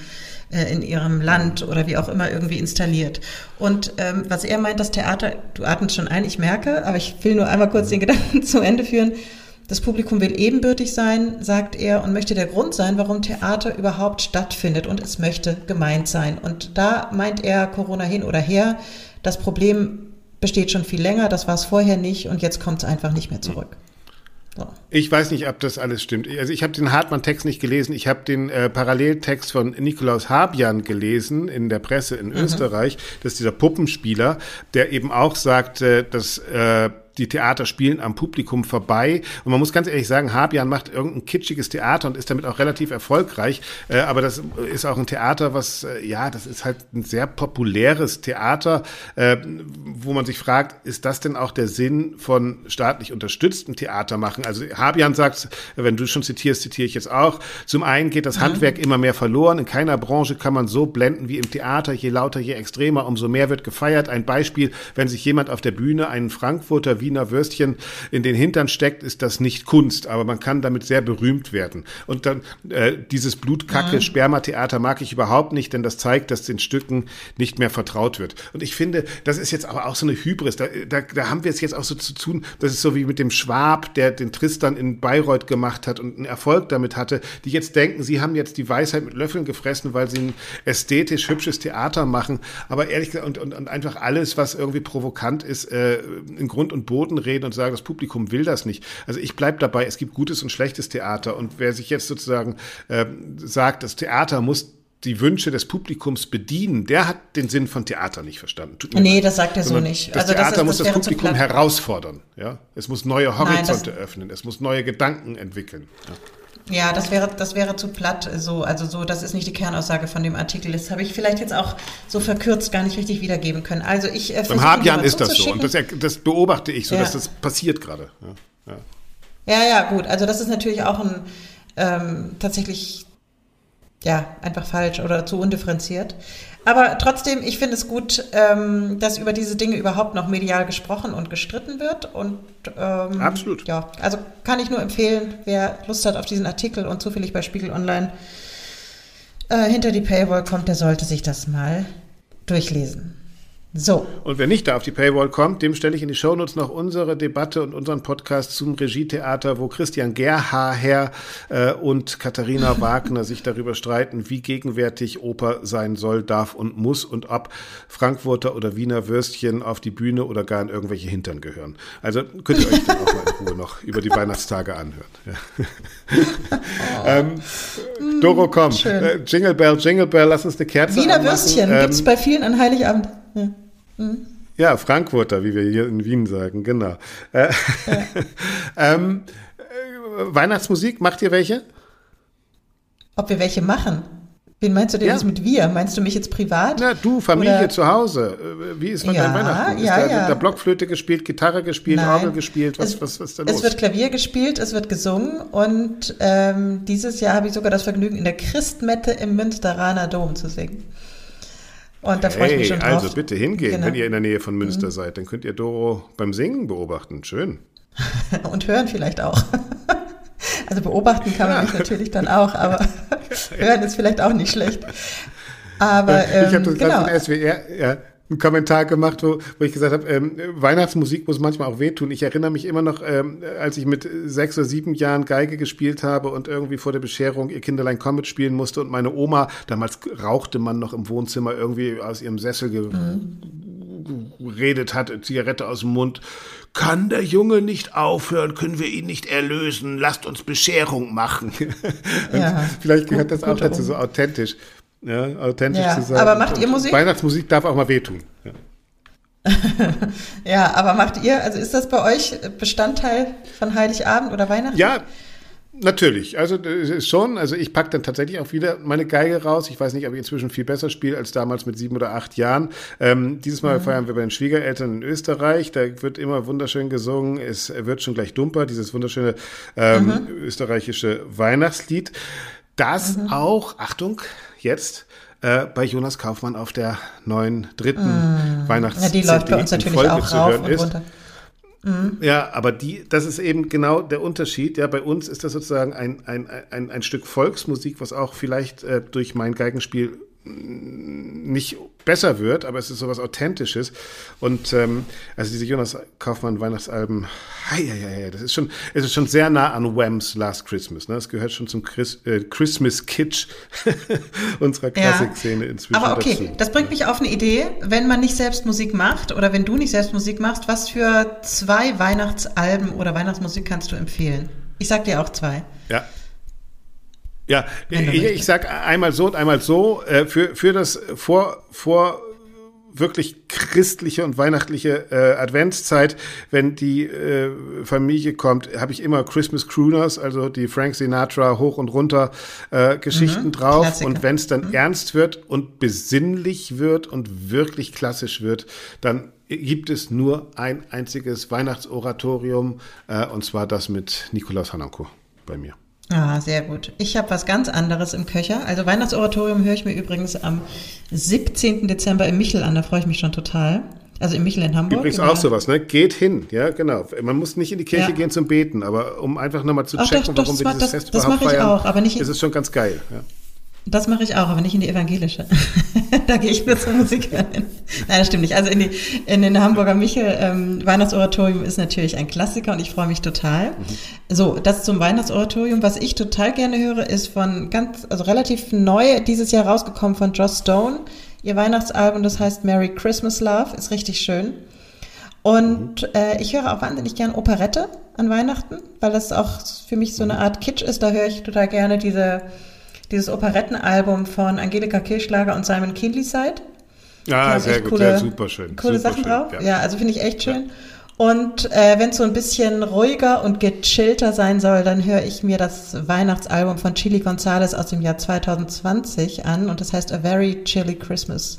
äh, in ihrem Land oder wie auch immer irgendwie installiert. Und ähm, was er meint, das Theater, du atmest schon ein, ich merke, aber ich will nur einmal kurz den Gedanken zu Ende führen. Das Publikum will ebenbürtig sein, sagt er, und möchte der Grund sein, warum Theater überhaupt stattfindet. Und es möchte gemeint sein. Und da meint er Corona hin oder her. Das Problem besteht schon viel länger, das war es vorher nicht und jetzt kommt es einfach nicht mehr zurück. Ich weiß nicht, ob das alles stimmt. Also ich habe den Hartmann-Text nicht gelesen. Ich habe den äh, Paralleltext von Nikolaus Habian gelesen in der Presse in mhm. Österreich. Das ist dieser Puppenspieler, der eben auch sagt, äh, dass äh, die Theater spielen am Publikum vorbei. Und man muss ganz ehrlich sagen, Habian macht irgendein kitschiges Theater und ist damit auch relativ erfolgreich. Äh, aber das ist auch ein Theater, was, äh, ja, das ist halt ein sehr populäres Theater, äh, wo man sich fragt, ist das denn auch der Sinn von staatlich unterstütztem Theater machen? Also Habian sagt, wenn du schon zitierst, zitiere ich jetzt auch. Zum einen geht das mhm. Handwerk immer mehr verloren. In keiner Branche kann man so blenden wie im Theater. Je lauter, je extremer, umso mehr wird gefeiert. Ein Beispiel, wenn sich jemand auf der Bühne einen Frankfurter Wiener Würstchen in den Hintern steckt, ist das nicht Kunst, aber man kann damit sehr berühmt werden. Und dann äh, dieses Blutkacke mhm. Spermatheater mag ich überhaupt nicht, denn das zeigt, dass den Stücken nicht mehr vertraut wird. Und ich finde, das ist jetzt aber auch so eine Hybris. Da, da, da haben wir es jetzt auch so zu tun, das ist so wie mit dem Schwab, der den Tristan in Bayreuth gemacht hat und einen Erfolg damit hatte, die jetzt denken, sie haben jetzt die Weisheit mit Löffeln gefressen, weil sie ein ästhetisch hübsches Theater machen. Aber ehrlich gesagt, und, und, und einfach alles, was irgendwie provokant ist, äh, in Grund und Boden reden und sagen, das Publikum will das nicht. Also ich bleibe dabei, es gibt gutes und schlechtes Theater. Und wer sich jetzt sozusagen äh, sagt, das Theater muss die Wünsche des Publikums bedienen, der hat den Sinn von Theater nicht verstanden. nee, leid. das sagt er so nicht. Das also Theater das ist, muss das, das Publikum herausfordern. Ja? Es muss neue Horizonte Nein, öffnen, es muss neue Gedanken entwickeln. Ja. Ja, das wäre, das wäre zu platt. So, also so, das ist nicht die Kernaussage von dem Artikel. Das habe ich vielleicht jetzt auch so verkürzt gar nicht richtig wiedergeben können. Also ich äh, Beim Habian ist das so und das, das, beobachte ich so, ja. dass das passiert gerade. Ja, ja. ja, ja, gut. Also das ist natürlich auch ein ähm, tatsächlich ja einfach falsch oder zu undifferenziert. Aber trotzdem, ich finde es gut, ähm, dass über diese Dinge überhaupt noch medial gesprochen und gestritten wird. Und ähm, absolut. Ja, also kann ich nur empfehlen, wer Lust hat auf diesen Artikel und zufällig bei Spiegel Online äh, hinter die Paywall kommt, der sollte sich das mal durchlesen. So. Und wer nicht da auf die Paywall kommt, dem stelle ich in die Shownotes noch unsere Debatte und unseren Podcast zum Regietheater, wo Christian Gerhaher äh, und Katharina Wagner sich darüber streiten, wie gegenwärtig Oper sein soll, darf und muss und ob Frankfurter oder Wiener Würstchen auf die Bühne oder gar in irgendwelche Hintern gehören. Also könnt ihr euch dann auch mal in Ruhe noch über die Weihnachtstage anhören. Ja. Oh. ähm, Doro, komm. Äh, Jingle Bell, Jingle Bell, lass uns eine Kerze Wiener anmachen. Würstchen ähm, gibt's bei vielen an Heiligabend. Ja. Mhm. Ja, Frankfurter, wie wir hier in Wien sagen, genau. Äh, ja. ähm, äh, Weihnachtsmusik, macht ihr welche? Ob wir welche machen? Wen meinst du denn ja. jetzt mit wir? Meinst du mich jetzt privat? Na, du, Familie Oder? zu Hause. Wie ist von ja, Weihnachten? Ist ja, da, ja. da Blockflöte gespielt, Gitarre gespielt, Nein. Orgel gespielt? Was, es, was, was ist da los? Es wird Klavier gespielt, es wird gesungen und ähm, dieses Jahr habe ich sogar das Vergnügen, in der Christmette im Münsteraner Dom zu singen. Und da freue hey, ich mich schon drauf. Also bitte hingehen, genau. wenn ihr in der Nähe von Münster mhm. seid. Dann könnt ihr Doro beim Singen beobachten. Schön. Und hören vielleicht auch. Also beobachten kann man ja. mich natürlich dann auch, aber hören ist vielleicht auch nicht schlecht. Aber ähm, ich habe das genau. gerade von SWR, ja, einen Kommentar gemacht, wo, wo ich gesagt habe, ähm, Weihnachtsmusik muss manchmal auch wehtun. Ich erinnere mich immer noch, ähm, als ich mit sechs oder sieben Jahren Geige gespielt habe und irgendwie vor der Bescherung ihr Kinderlein Comet spielen musste und meine Oma, damals rauchte man noch im Wohnzimmer irgendwie aus ihrem Sessel mhm. geredet hat, Zigarette aus dem Mund. Kann der Junge nicht aufhören? Können wir ihn nicht erlösen? Lasst uns Bescherung machen. Ja, Vielleicht gehört das auch dazu, so authentisch ja, authentisch ja, zu sein. Aber macht ihr Musik? Weihnachtsmusik darf auch mal wehtun. Ja. ja, aber macht ihr, also ist das bei euch Bestandteil von Heiligabend oder Weihnachten? Ja, Natürlich, also ist schon, also ich packe dann tatsächlich auch wieder meine Geige raus. Ich weiß nicht, ob ich inzwischen viel besser spiele als damals mit sieben oder acht Jahren. Ähm, dieses Mal mhm. feiern wir bei den Schwiegereltern in Österreich. Da wird immer wunderschön gesungen. Es wird schon gleich dumper, dieses wunderschöne ähm, mhm. österreichische Weihnachtslied. Das mhm. auch, Achtung, jetzt äh, bei Jonas Kaufmann auf der neuen dritten mm. Weihnachts Ja, die läuft bei uns natürlich Folge auch rauf und ist. runter. Mhm. Ja, aber die, das ist eben genau der Unterschied. Ja, bei uns ist das sozusagen ein, ein, ein, ein Stück Volksmusik, was auch vielleicht äh, durch mein Geigenspiel nicht besser wird, aber es ist sowas Authentisches. Und ähm, also diese Jonas Kaufmann Weihnachtsalben, hei, hei, hei, das ist schon, es ist schon sehr nah an Wham's Last Christmas. Ne? Das gehört schon zum Chris, äh, Christmas Kitsch unserer Klassikszene ja. inzwischen. Aber okay, dazu. das bringt mich auf eine Idee, wenn man nicht selbst Musik macht oder wenn du nicht selbst Musik machst, was für zwei Weihnachtsalben oder Weihnachtsmusik kannst du empfehlen? Ich sag dir auch zwei. Ja. Ja, ich, ich sag einmal so und einmal so. Äh, für, für das vor, vor wirklich christliche und weihnachtliche äh, Adventszeit, wenn die äh, Familie kommt, habe ich immer Christmas Crooners, also die Frank Sinatra hoch und runter äh, Geschichten mhm, drauf. Klassiker. Und wenn es dann mhm. ernst wird und besinnlich wird und wirklich klassisch wird, dann gibt es nur ein einziges Weihnachtsoratorium, äh, und zwar das mit Nikolaus Hananko bei mir. Ah, sehr gut. Ich habe was ganz anderes im Köcher. Also Weihnachtsoratorium höre ich mir übrigens am 17. Dezember im Michel an, da freue ich mich schon total. Also im Michel in Hamburg. Übrigens auch sowas, ne? Geht hin, ja, genau. Man muss nicht in die Kirche ja. gehen zum Beten, aber um einfach nochmal zu checken, doch, doch, warum wir dieses das, Fest das überhaupt feiern, auch, aber nicht ist es schon ganz geil. Ja. Das mache ich auch, aber nicht in die evangelische. da gehe ich nur zur Musik hin. Nein, das stimmt nicht. Also in, die, in den Hamburger Michel ähm, Weihnachtsoratorium ist natürlich ein Klassiker und ich freue mich total. Mhm. So, das zum Weihnachtsoratorium. Was ich total gerne höre, ist von ganz, also relativ neu dieses Jahr rausgekommen von Joss Stone. Ihr Weihnachtsalbum, das heißt Merry Christmas Love, ist richtig schön. Und mhm. äh, ich höre auch wahnsinnig gern Operette an Weihnachten, weil das auch für mich so eine Art Kitsch ist. Da höre ich total gerne diese dieses Operettenalbum von Angelika Kirschlager und Simon Kindleside. Ah, sehr gut, coole, ja, super schön. Coole super Sachen schön, drauf. Ja. ja. also finde ich echt schön. Ja. Und äh, wenn es so ein bisschen ruhiger und gechillter sein soll, dann höre ich mir das Weihnachtsalbum von Chili Gonzalez aus dem Jahr 2020 an und das heißt A Very Chilly Christmas.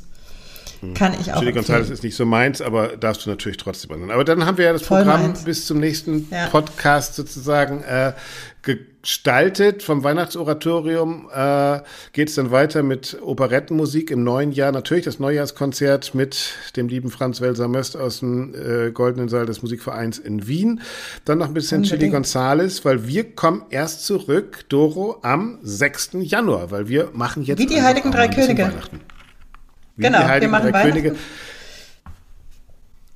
Hm. Kann ich auch. Chili Gonzalez ist nicht so meins, aber darfst du natürlich trotzdem anhören. Aber dann haben wir ja das Voll Programm meins. bis zum nächsten ja. Podcast sozusagen äh, gestaltet. Vom Weihnachtsoratorium äh, geht es dann weiter mit Operettenmusik im neuen Jahr. Natürlich das Neujahrskonzert mit dem lieben Franz Welser Möst aus dem äh, Goldenen Saal des Musikvereins in Wien. Dann noch ein bisschen Unbedingt. Chili Gonzales, weil wir kommen erst zurück, Doro, am 6. Januar, weil wir machen jetzt Wie die Heiligen Drei Könige. Wie genau, wir machen Drei Könige.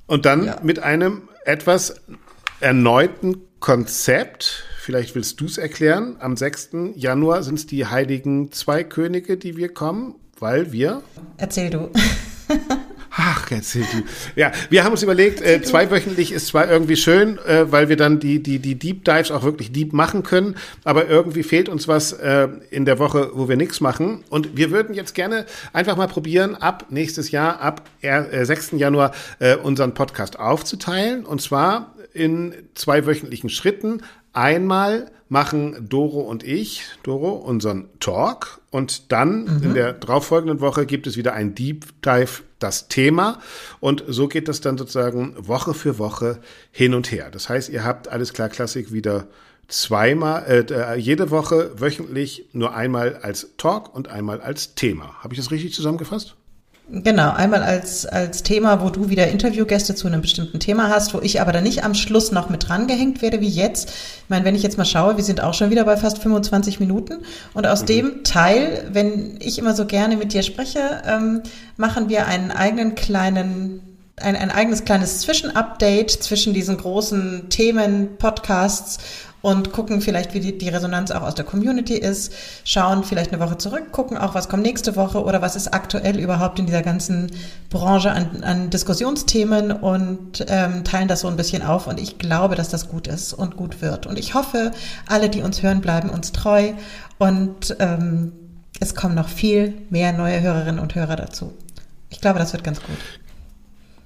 Und dann ja. mit einem etwas erneuten Konzept Vielleicht willst du es erklären. Am 6. Januar sind es die heiligen zwei Könige, die wir kommen, weil wir. Erzähl du. Ach, erzähl du. Ja, wir haben uns überlegt, äh, zweiwöchentlich ist zwar irgendwie schön, äh, weil wir dann die, die, die Deep Dives auch wirklich deep machen können, aber irgendwie fehlt uns was äh, in der Woche, wo wir nichts machen. Und wir würden jetzt gerne einfach mal probieren, ab nächstes Jahr, ab äh, 6. Januar, äh, unseren Podcast aufzuteilen. Und zwar in zwei wöchentlichen Schritten. Einmal machen Doro und ich, Doro, unseren Talk und dann mhm. in der darauffolgenden Woche gibt es wieder ein Deep Dive, das Thema und so geht das dann sozusagen Woche für Woche hin und her. Das heißt, ihr habt alles klar Klassik wieder zweimal, äh, jede Woche wöchentlich nur einmal als Talk und einmal als Thema. Habe ich das richtig zusammengefasst? Genau, einmal als, als Thema, wo du wieder Interviewgäste zu einem bestimmten Thema hast, wo ich aber dann nicht am Schluss noch mit drangehängt werde wie jetzt. Ich meine, wenn ich jetzt mal schaue, wir sind auch schon wieder bei fast 25 Minuten und aus mhm. dem Teil, wenn ich immer so gerne mit dir spreche, ähm, machen wir einen eigenen kleinen ein, ein eigenes kleines Zwischenupdate zwischen diesen großen Themen, Podcasts und gucken vielleicht, wie die, die Resonanz auch aus der Community ist, schauen vielleicht eine Woche zurück, gucken auch, was kommt nächste Woche oder was ist aktuell überhaupt in dieser ganzen Branche an, an Diskussionsthemen und ähm, teilen das so ein bisschen auf. Und ich glaube, dass das gut ist und gut wird. Und ich hoffe, alle, die uns hören, bleiben uns treu und ähm, es kommen noch viel mehr neue Hörerinnen und Hörer dazu. Ich glaube, das wird ganz gut.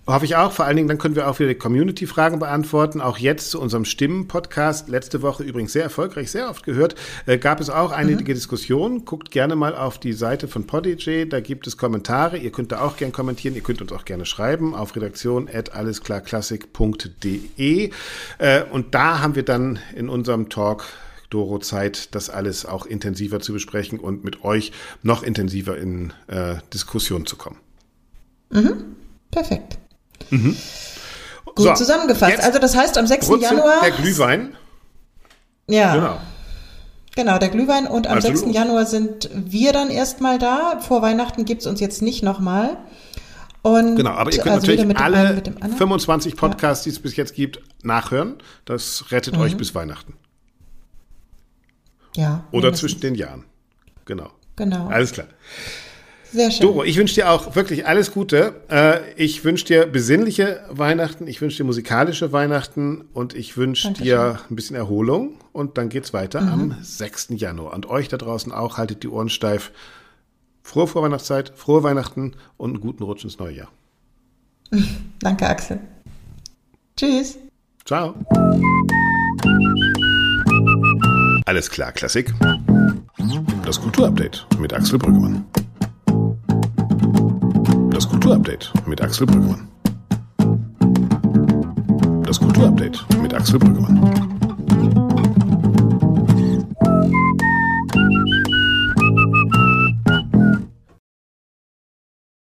Hoffe ich auch. Vor allen Dingen, dann können wir auch wieder Community-Fragen beantworten. Auch jetzt zu unserem Stimmen-Podcast. Letzte Woche übrigens sehr erfolgreich, sehr oft gehört. Äh, gab es auch einige mhm. Diskussionen. Guckt gerne mal auf die Seite von Podigy. Da gibt es Kommentare. Ihr könnt da auch gerne kommentieren. Ihr könnt uns auch gerne schreiben auf redaktion.allesklarklassik.de. Äh, und da haben wir dann in unserem Talk Doro Zeit, das alles auch intensiver zu besprechen und mit euch noch intensiver in äh, Diskussion zu kommen. Mhm. Perfekt. Mhm. Gut so, zusammengefasst. Also das heißt am 6. Januar. Der Glühwein. Ja. Genau. Genau, der Glühwein und am also 6. Los. Januar sind wir dann erstmal da. Vor Weihnachten gibt's uns jetzt nicht nochmal. Und genau, aber ihr könnt also natürlich alle einen, 25 Podcasts, ja. die es bis jetzt gibt, nachhören. Das rettet mhm. euch bis Weihnachten. Ja. Oder mindestens. zwischen den Jahren. Genau. Genau. Alles klar. Sehr schön. Doro, ich wünsche dir auch wirklich alles Gute. Äh, ich wünsche dir besinnliche Weihnachten, ich wünsche dir musikalische Weihnachten und ich wünsche dir ein bisschen Erholung. Und dann geht's weiter mhm. am 6. Januar. Und euch da draußen auch, haltet die Ohren steif. Frohe Vorweihnachtszeit, frohe Weihnachten und einen guten Rutsch ins neue Jahr. Danke, Axel. Tschüss. Ciao. Alles klar, Klassik. Das Kulturupdate mit Axel Brüggemann. Das Kulturupdate mit Axel Brüggemann. Das Kulturupdate mit Axel Brüggemann.